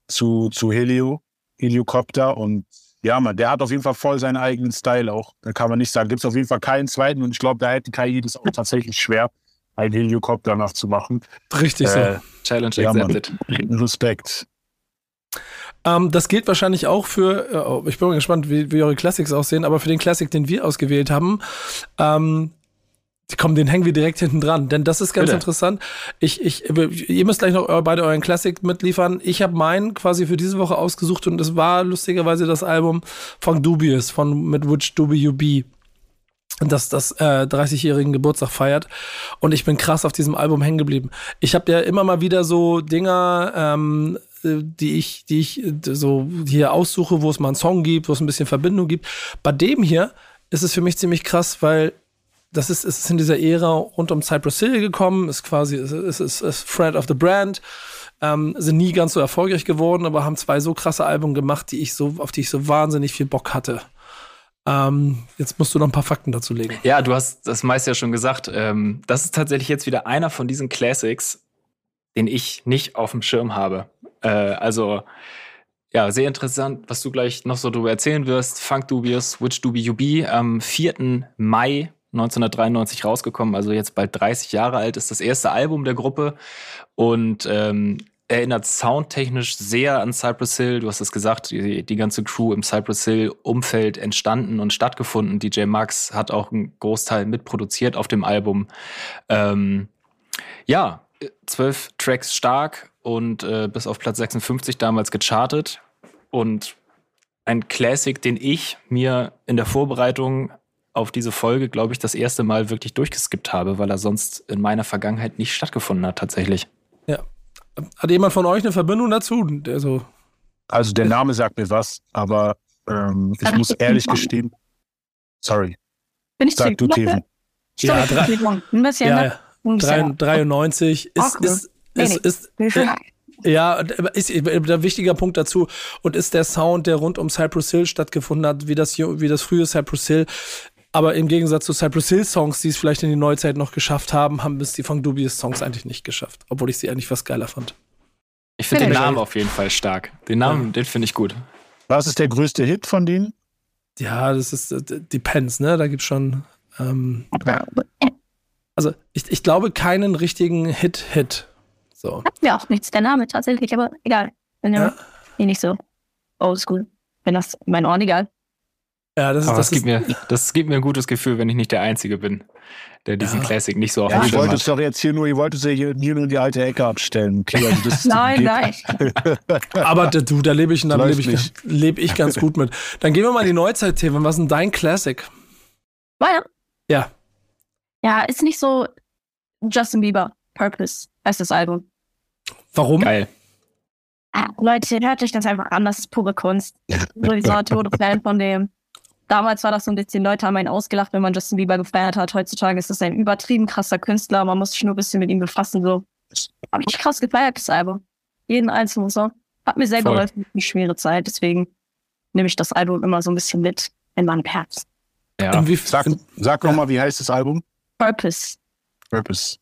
zu, zu Helio, Heliokopter und ja, man, der hat auf jeden Fall voll seinen eigenen Style auch. Da kann man nicht sagen, gibt es auf jeden Fall keinen zweiten und ich glaube, da hätte KI das auch tatsächlich schwer, einen Heliokopter nachzumachen. Richtig äh, so. Challenge ja, accepted. Man, Respekt. Ähm, das gilt wahrscheinlich auch für, äh, ich bin mal gespannt, wie, wie eure Classics aussehen, aber für den Classic, den wir ausgewählt haben, ähm, Komm, den hängen wir direkt hinten dran, denn das ist ganz Bitte. interessant. Ich, ich, ihr müsst gleich noch beide euren Classic mitliefern. Ich habe meinen quasi für diese Woche ausgesucht und es war lustigerweise das Album von Dubious, von mit Which WB das das äh, 30-jährigen Geburtstag feiert und ich bin krass auf diesem Album hängen geblieben. Ich habe ja immer mal wieder so Dinger, ähm, die ich, die ich so hier aussuche, wo es mal einen Song gibt, wo es ein bisschen Verbindung gibt. Bei dem hier ist es für mich ziemlich krass, weil das ist, ist in dieser Ära rund um Cypress Hill gekommen, ist quasi, ist, ist, ist Friend of the Brand, ähm, sind nie ganz so erfolgreich geworden, aber haben zwei so krasse Alben gemacht, die ich so, auf die ich so wahnsinnig viel Bock hatte. Ähm, jetzt musst du noch ein paar Fakten dazu legen. Ja, du hast das meiste ja schon gesagt. Ähm, das ist tatsächlich jetzt wieder einer von diesen Classics, den ich nicht auf dem Schirm habe. Äh, also, ja, sehr interessant, was du gleich noch so darüber erzählen wirst. Funk Dubious, Which Dubi UB, am 4. Mai 1993 rausgekommen, also jetzt bald 30 Jahre alt, ist das erste Album der Gruppe und ähm, erinnert soundtechnisch sehr an Cypress Hill. Du hast es gesagt, die, die ganze Crew im Cypress Hill Umfeld entstanden und stattgefunden. DJ Max hat auch einen Großteil mitproduziert auf dem Album. Ähm, ja, zwölf Tracks stark und äh, bis auf Platz 56 damals gechartet und ein Classic, den ich mir in der Vorbereitung auf diese Folge, glaube ich, das erste Mal wirklich durchgeskippt habe, weil er sonst in meiner Vergangenheit nicht stattgefunden hat, tatsächlich. Ja. Hat jemand von euch eine Verbindung dazu? Also, also der Name sagt mir was, aber ähm, ich muss ehrlich gestehen. Sorry. Bin ich Sag du, Teven. Ja, drei, ja, 93 ist, ist, ist, ist, ist, ja, ist der wichtiger Punkt dazu und ist der Sound, der rund um Cypress Hill stattgefunden hat, wie das, wie das frühe Cypress Hill, aber im Gegensatz zu Cypress Hill Songs, die es vielleicht in die Neuzeit noch geschafft haben, haben es die von Dubious Songs eigentlich nicht geschafft. Obwohl ich sie eigentlich was geiler fand. Ich finde den Namen auf jeden Fall stark. Den Namen, ja. den finde ich gut. Was ist der größte Hit von denen? Ja, das ist äh, Depends, ne? Da gibt's schon. Ähm, also ich, ich glaube keinen richtigen Hit-Hit. So. Hat mir auch nichts, der Name tatsächlich, aber egal. Bin ja, ja. nicht so oldschool. Wenn das mein Ohren egal. Ja, das, ist, das, das, gibt mir, das gibt mir ein gutes Gefühl, wenn ich nicht der Einzige bin, der diesen ja. Classic nicht so auf ja, hat. Ihr wolltet doch jetzt hier nur, ihr wolltet hier, hier nur die alte Ecke abstellen. Okay, also nein, nein. Aber du, da lebe ich, da lebe ich, lebe ich ganz gut mit. Dann gehen wir mal in die Neuzeit, Themen. Was ist denn dein Classic? Meine? Ja. Ja, ist nicht so Justin Bieber, Purpose heißt das Album. Warum? Geil. Ah, Leute, hört euch das einfach an, das ist pure Kunst. Sowieso tote Fan von dem. Damals war das so ein bisschen, Leute haben einen ausgelacht, wenn man Justin Bieber gefeiert hat. Heutzutage ist das ein übertrieben krasser Künstler. Man muss sich nur ein bisschen mit ihm befassen. So. Hab ich krass gefeiert, das Album. Jeden einzelnen Song. Hat mir sehr Voll. geholfen, eine schwere Zeit. Deswegen nehme ich das Album immer so ein bisschen mit in meinem Herz. Ja. Sag, sag ja. nochmal, wie heißt das Album? Purpose. Purpose.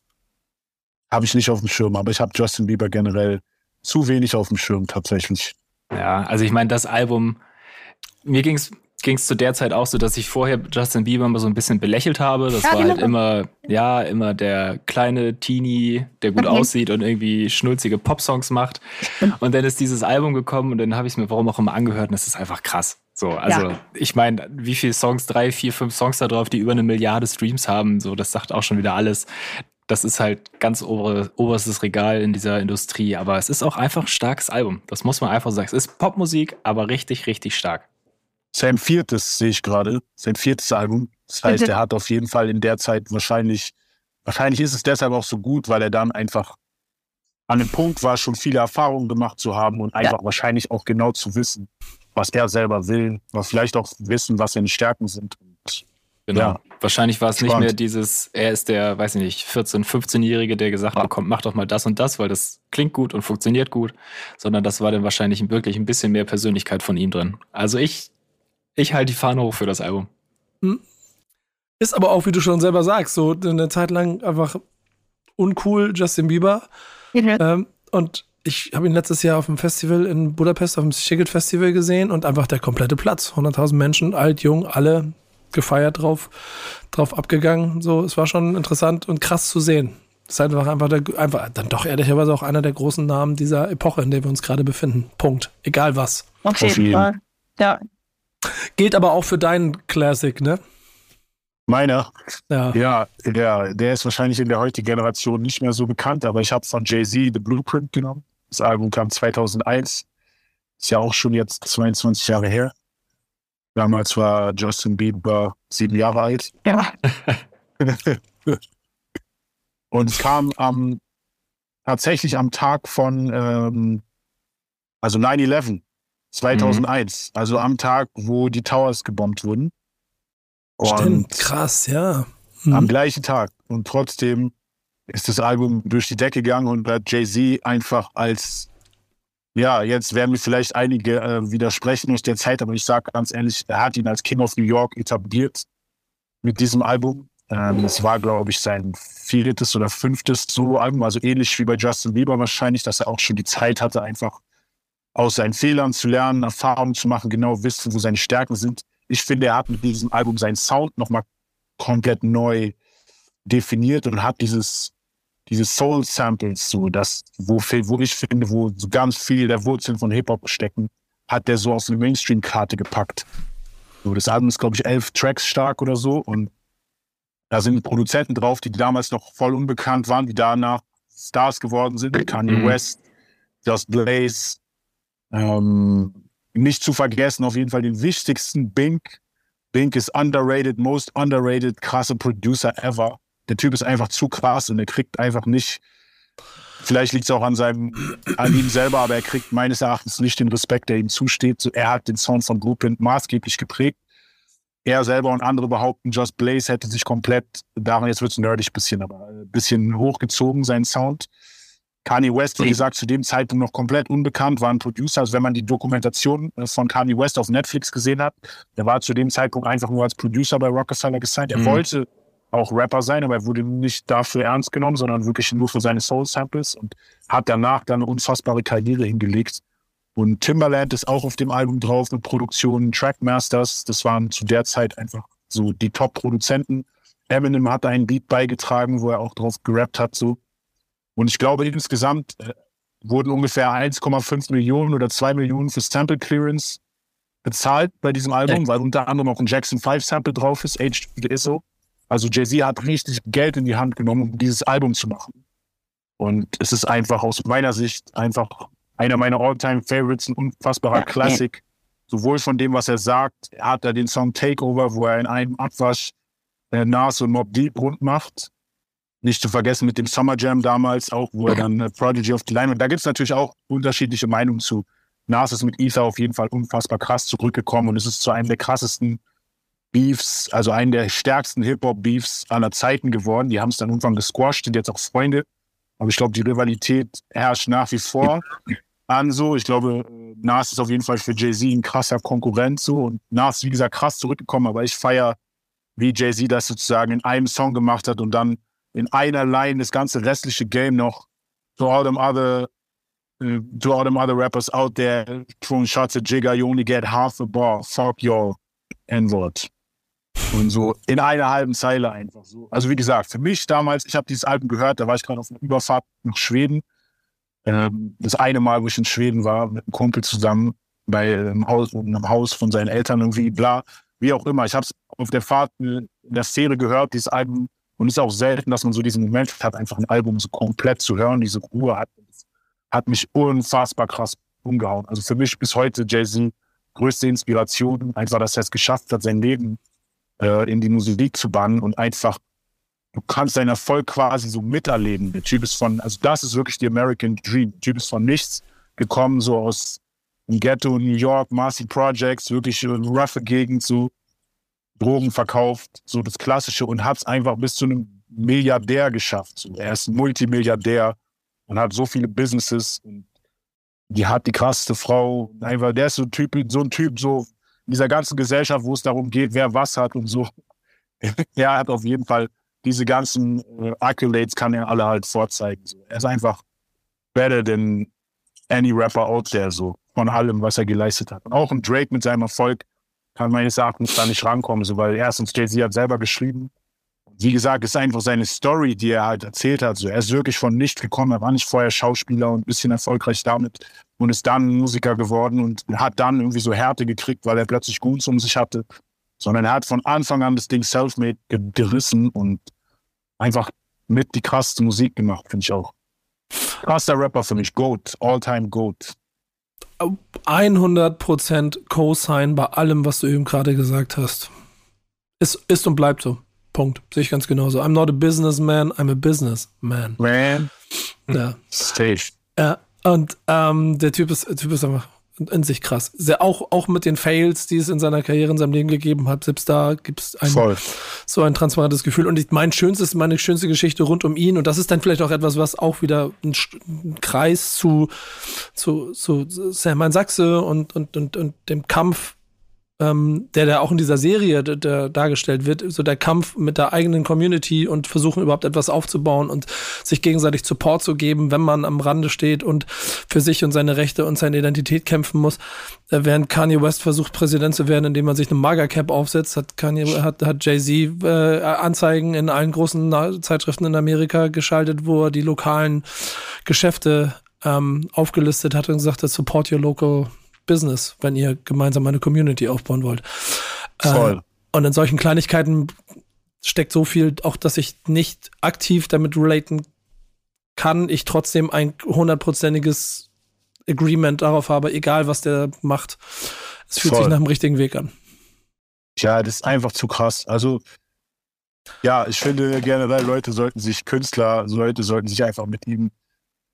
Habe ich nicht auf dem Schirm, aber ich habe Justin Bieber generell zu wenig auf dem Schirm tatsächlich. Ja, also ich meine, das Album, mir ging es ging es zu der Zeit auch so, dass ich vorher Justin Bieber mal so ein bisschen belächelt habe. Das ja, war halt genau. immer, ja, immer der kleine Teenie, der gut okay. aussieht und irgendwie schnulzige Popsongs macht. Und dann ist dieses Album gekommen und dann habe ich es mir warum auch immer angehört und es ist einfach krass. So, also ja. ich meine, wie viele Songs, drei, vier, fünf Songs da drauf, die über eine Milliarde Streams haben, so, das sagt auch schon wieder alles. das ist halt ganz obere, oberstes Regal in dieser Industrie. Aber es ist auch einfach ein starkes Album. Das muss man einfach sagen. Es ist Popmusik, aber richtig, richtig stark. Sein viertes sehe ich gerade. Sein viertes Album. Das heißt, er hat auf jeden Fall in der Zeit wahrscheinlich, wahrscheinlich ist es deshalb auch so gut, weil er dann einfach an dem Punkt war, schon viele Erfahrungen gemacht zu haben und einfach ja. wahrscheinlich auch genau zu wissen, was er selber will, was vielleicht auch wissen, was seine Stärken sind. Und, genau. Ja. Wahrscheinlich war es nicht mehr dieses, er ist der, weiß ich nicht, 14-, 15-Jährige, der gesagt bekommt, mach doch mal das und das, weil das klingt gut und funktioniert gut, sondern das war dann wahrscheinlich wirklich ein bisschen mehr Persönlichkeit von ihm drin. Also ich, ich halte die Fahne hoch für das Album. Hm. Ist aber auch, wie du schon selber sagst, so eine Zeit lang einfach uncool, Justin Bieber. Mhm. Ähm, und ich habe ihn letztes Jahr auf dem Festival in Budapest, auf dem Schicket Festival gesehen und einfach der komplette Platz. 100.000 Menschen, alt, jung, alle gefeiert drauf, drauf abgegangen. So, es war schon interessant und krass zu sehen. Es ist einfach, einfach, der, einfach dann doch ehrlicherweise auch einer der großen Namen dieser Epoche, in der wir uns gerade befinden. Punkt. Egal was. Auf jeden Fall. Ja. Gilt aber auch für deinen Classic, ne? Meiner? Ja. Ja, der, der ist wahrscheinlich in der heutigen Generation nicht mehr so bekannt, aber ich habe von Jay-Z The Blueprint genommen. Das Album kam 2001. Ist ja auch schon jetzt 22 Jahre her. Damals war Justin Bieber sieben Jahre alt. Ja. Und es kam am, tatsächlich am Tag von, ähm, also 9-11, 2001. Mhm. Also am Tag, wo die Towers gebombt wurden. Stimmt, krass, ja. Mhm. Am gleichen Tag. Und trotzdem ist das Album durch die Decke gegangen und hat Jay-Z einfach als, ja, jetzt werden mir vielleicht einige äh, widersprechen aus der Zeit, aber ich sage ganz ehrlich, er hat ihn als King of New York etabliert mit diesem Album. Ähm, es war, glaube ich, sein viertes oder fünftes Soloalbum, also ähnlich wie bei Justin Bieber wahrscheinlich, dass er auch schon die Zeit hatte, einfach aus seinen Fehlern zu lernen, Erfahrungen zu machen, genau wissen, wo seine Stärken sind ich finde, er hat mit diesem Album seinen Sound nochmal komplett neu definiert und hat dieses, diese Soul-Samples, so das, wo, wo ich finde, wo so ganz viele der Wurzeln von Hip-Hop stecken, hat der so auf eine Mainstream-Karte gepackt. So, das Album ist, glaube ich, elf Tracks stark oder so und da sind Produzenten drauf, die damals noch voll unbekannt waren, die danach Stars geworden sind. Kanye mhm. West, Just Blaze, ähm, nicht zu vergessen, auf jeden Fall den wichtigsten Bink. Bink ist underrated, most underrated, krasse Producer ever. Der Typ ist einfach zu krass und er kriegt einfach nicht, vielleicht liegt es auch an seinem, an ihm selber, aber er kriegt meines Erachtens nicht den Respekt, der ihm zusteht. Er hat den Sound von Blueprint maßgeblich geprägt. Er selber und andere behaupten, Just Blaze hätte sich komplett, daran jetzt wird es nerdig bisschen, aber ein bisschen hochgezogen, sein Sound. Kanye West, wie gesagt, zu dem Zeitpunkt noch komplett unbekannt, war ein Producer. Also wenn man die Dokumentation äh, von Kanye West auf Netflix gesehen hat, der war zu dem Zeitpunkt einfach nur als Producer bei Rockefeller gesigned. Er mhm. wollte auch Rapper sein, aber er wurde nicht dafür ernst genommen, sondern wirklich nur für seine Soul-Samples und hat danach dann eine unfassbare Karriere hingelegt. Und Timbaland ist auch auf dem Album drauf mit Produktionen, Trackmasters, das waren zu der Zeit einfach so die Top-Produzenten. Eminem hat einen Beat beigetragen, wo er auch drauf gerappt hat, so. Und ich glaube, insgesamt äh, wurden ungefähr 1,5 Millionen oder 2 Millionen für Sample Clearance bezahlt bei diesem Album, ja. weil unter anderem auch ein Jackson 5 Sample drauf ist, Age to the ISO. Also Jay-Z hat richtig Geld in die Hand genommen, um dieses Album zu machen. Und es ist einfach aus meiner Sicht einfach einer meiner All-Time Favorites, ein unfassbarer Klassik. Sowohl von dem, was er sagt, er hat da den Song Takeover, wo er in einem Abwasch äh, Nas und Mob Deep rund macht. Nicht zu vergessen mit dem Summer Jam damals auch, wo er dann äh, Prodigy auf die Leinwand. Da gibt es natürlich auch unterschiedliche Meinungen zu. Nas ist mit Ether auf jeden Fall unfassbar krass zurückgekommen und es ist zu einem der krassesten Beefs, also einen der stärksten Hip-Hop-Beefs aller Zeiten geworden. Die haben es dann irgendwann gesquashed, sind jetzt auch Freunde. Aber ich glaube, die Rivalität herrscht nach wie vor an so. Ich glaube, Nas ist auf jeden Fall für Jay-Z ein krasser Konkurrent so. Und Nas ist, wie gesagt, krass zurückgekommen, aber ich feiere, wie Jay-Z das sozusagen in einem Song gemacht hat und dann in einer Line das ganze restliche Game noch to all them other uh, to all them other rappers out there throwing shots at Jigga, you only get half a bar. Fuck your N-Word. Und so in einer halben Zeile einfach so. Also wie gesagt, für mich damals, ich habe dieses Album gehört, da war ich gerade auf einer Überfahrt nach Schweden. Ähm, das eine Mal, wo ich in Schweden war, mit einem Kumpel zusammen bei einem Haus, einem Haus von seinen Eltern irgendwie, bla, wie auch immer. Ich habe es auf der Fahrt in der Fähre gehört, dieses Album Und es ist auch selten, dass man so diesen Moment hat, einfach ein Album so komplett zu hören, diese Ruhe hat. Hat mich unfassbar krass umgehauen. Also für mich bis heute Jay-Z größte Inspiration, einfach, dass er es geschafft hat, sein Leben äh, in die Musik zu bannen und einfach, du kannst deinen Erfolg quasi so miterleben. Der Typ ist von, also das ist wirklich die American Dream. Der Typ ist von nichts gekommen, so aus dem Ghetto New York, Marcy Projects, wirklich eine roughe Gegend, so Drogen verkauft, so das Klassische und hat es einfach bis zu einem Milliardär geschafft. So. Er ist ein Multimilliardär und hat so viele Businesses und die hat die krasseste Frau. Einfach, der ist so ein Typ, so ein Typ, so in dieser ganzen Gesellschaft, wo es darum geht, wer was hat und so. er hat auf jeden Fall diese ganzen äh, Accolades kann er alle halt vorzeigen. So. Er ist einfach better than any rapper out there, so von allem, was er geleistet hat. Und auch ein Drake mit seinem Erfolg kann meines Erachtens da nicht rankommen, so, weil erstens Jay-Z hat selber geschrieben. Wie gesagt, ist einfach seine Story, die er halt erzählt hat. So, er ist wirklich von nicht gekommen. Er war nicht vorher Schauspieler und ein bisschen erfolgreich damit und ist dann Musiker geworden und hat dann irgendwie so Härte gekriegt, weil er plötzlich Goons um sich hatte. Sondern er hat von Anfang an das Ding self-made gerissen und einfach mit die krasseste Musik gemacht, finde ich auch. Krasser Rapper für mich, Goat, All-Time Goat. 100% Co-Sign bei allem, was du eben gerade gesagt hast. Ist, ist und bleibt so. Punkt. Sehe ich ganz genauso. I'm not a businessman, I'm a businessman. Man. Ja. Stage. Ja. Und ähm, der Typ ist, der Typ ist einfach in sich krass. Sehr, auch, auch mit den Fails, die es in seiner Karriere, in seinem Leben gegeben hat, selbst da gibt es ein, so ein transparentes Gefühl. Und ich, mein schönstes, meine schönste Geschichte rund um ihn, und das ist dann vielleicht auch etwas, was auch wieder ein, ein Kreis zu, zu, zu Sam Sachse und, und, und, und dem Kampf ähm, der da auch in dieser Serie der, der dargestellt wird, so der Kampf mit der eigenen Community und versuchen überhaupt etwas aufzubauen und sich gegenseitig Support zu geben, wenn man am Rande steht und für sich und seine Rechte und seine Identität kämpfen muss. Äh, während Kanye West versucht, Präsident zu werden, indem man sich eine Maga-Cap aufsetzt, hat Kanye, hat, hat Jay-Z äh, Anzeigen in allen großen Zeitschriften in Amerika geschaltet, wo er die lokalen Geschäfte ähm, aufgelistet hat und gesagt hat, support your local Business, wenn ihr gemeinsam eine Community aufbauen wollt. Äh, Voll. Äh, und in solchen Kleinigkeiten steckt so viel, auch dass ich nicht aktiv damit relaten kann, ich trotzdem ein hundertprozentiges Agreement darauf habe, egal was der macht. Es fühlt Voll. sich nach dem richtigen Weg an. Ja, das ist einfach zu krass. Also, ja, ich finde generell, Leute sollten sich, Künstler, Leute sollten sich einfach mit ihm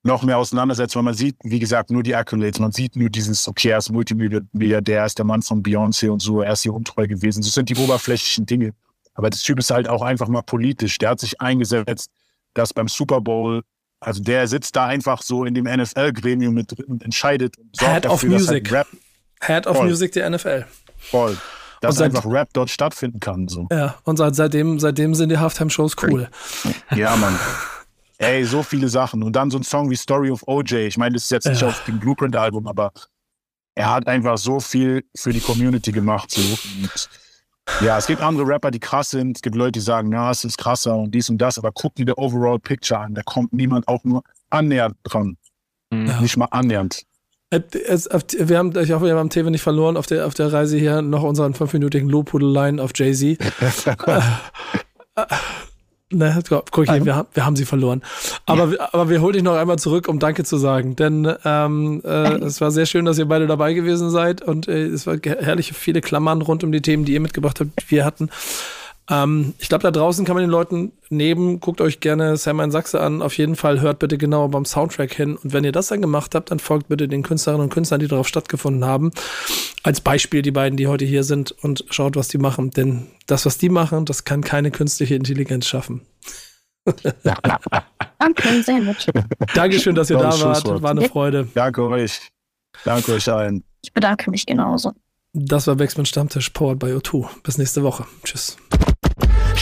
noch mehr auseinandersetzt, weil man sieht, wie gesagt, nur die Accolades, man sieht nur dieses, okay, er ist Multimilliardär, er ist der Mann von Beyoncé und so, er ist hier untreu gewesen. Das sind die oberflächlichen Dinge. Aber das Typ ist halt auch einfach mal politisch. Der hat sich eingesetzt, dass beim Super Bowl, also der sitzt da einfach so in dem NFL-Gremium mit drin und entscheidet. Und Head dafür, of Music. Halt Head of Voll. Music der NFL. Voll. Dass seit, einfach Rap dort stattfinden kann. So. Ja, und seitdem, seitdem sind die Halftime-Shows cool. Ja, Mann. Ey, so viele Sachen. Und dann so ein Song wie Story of OJ. Ich meine, das ist jetzt nicht ja. auf dem Blueprint-Album, aber er hat einfach so viel für die Community gemacht. So. Und ja, es gibt andere Rapper, die krass sind. Es gibt Leute, die sagen, na, es ist krasser und dies und das. Aber guck dir der Overall Picture an. Da kommt niemand auch nur annähernd dran. Ja. Nicht mal annähernd. Äh, wir haben, ich hoffe, wir haben TV nicht verloren auf der, auf der Reise hier noch unseren fünfminütigen Lobhudeleien auf Jay-Z. Ne, guck hier, wir, wir haben sie verloren. Aber, ja. aber wir holen dich noch einmal zurück, um Danke zu sagen. Denn ähm, äh, es war sehr schön, dass ihr beide dabei gewesen seid und äh, es war herrliche viele Klammern rund um die Themen, die ihr mitgebracht habt, die wir hatten. Ähm, ich glaube, da draußen kann man den Leuten neben, guckt euch gerne Sam in Sachse an. Auf jeden Fall hört bitte genau beim Soundtrack hin. Und wenn ihr das dann gemacht habt, dann folgt bitte den Künstlerinnen und Künstlern, die darauf stattgefunden haben. Als Beispiel die beiden, die heute hier sind und schaut, was die machen. Denn das, was die machen, das kann keine künstliche Intelligenz schaffen. Danke, sehr nett. Dankeschön, dass ihr da wart. War eine Freude. Danke euch. Danke euch allen. Ich bedanke mich genauso. Das war Backspin Stammtisch, powered by O2. Bis nächste Woche. Tschüss.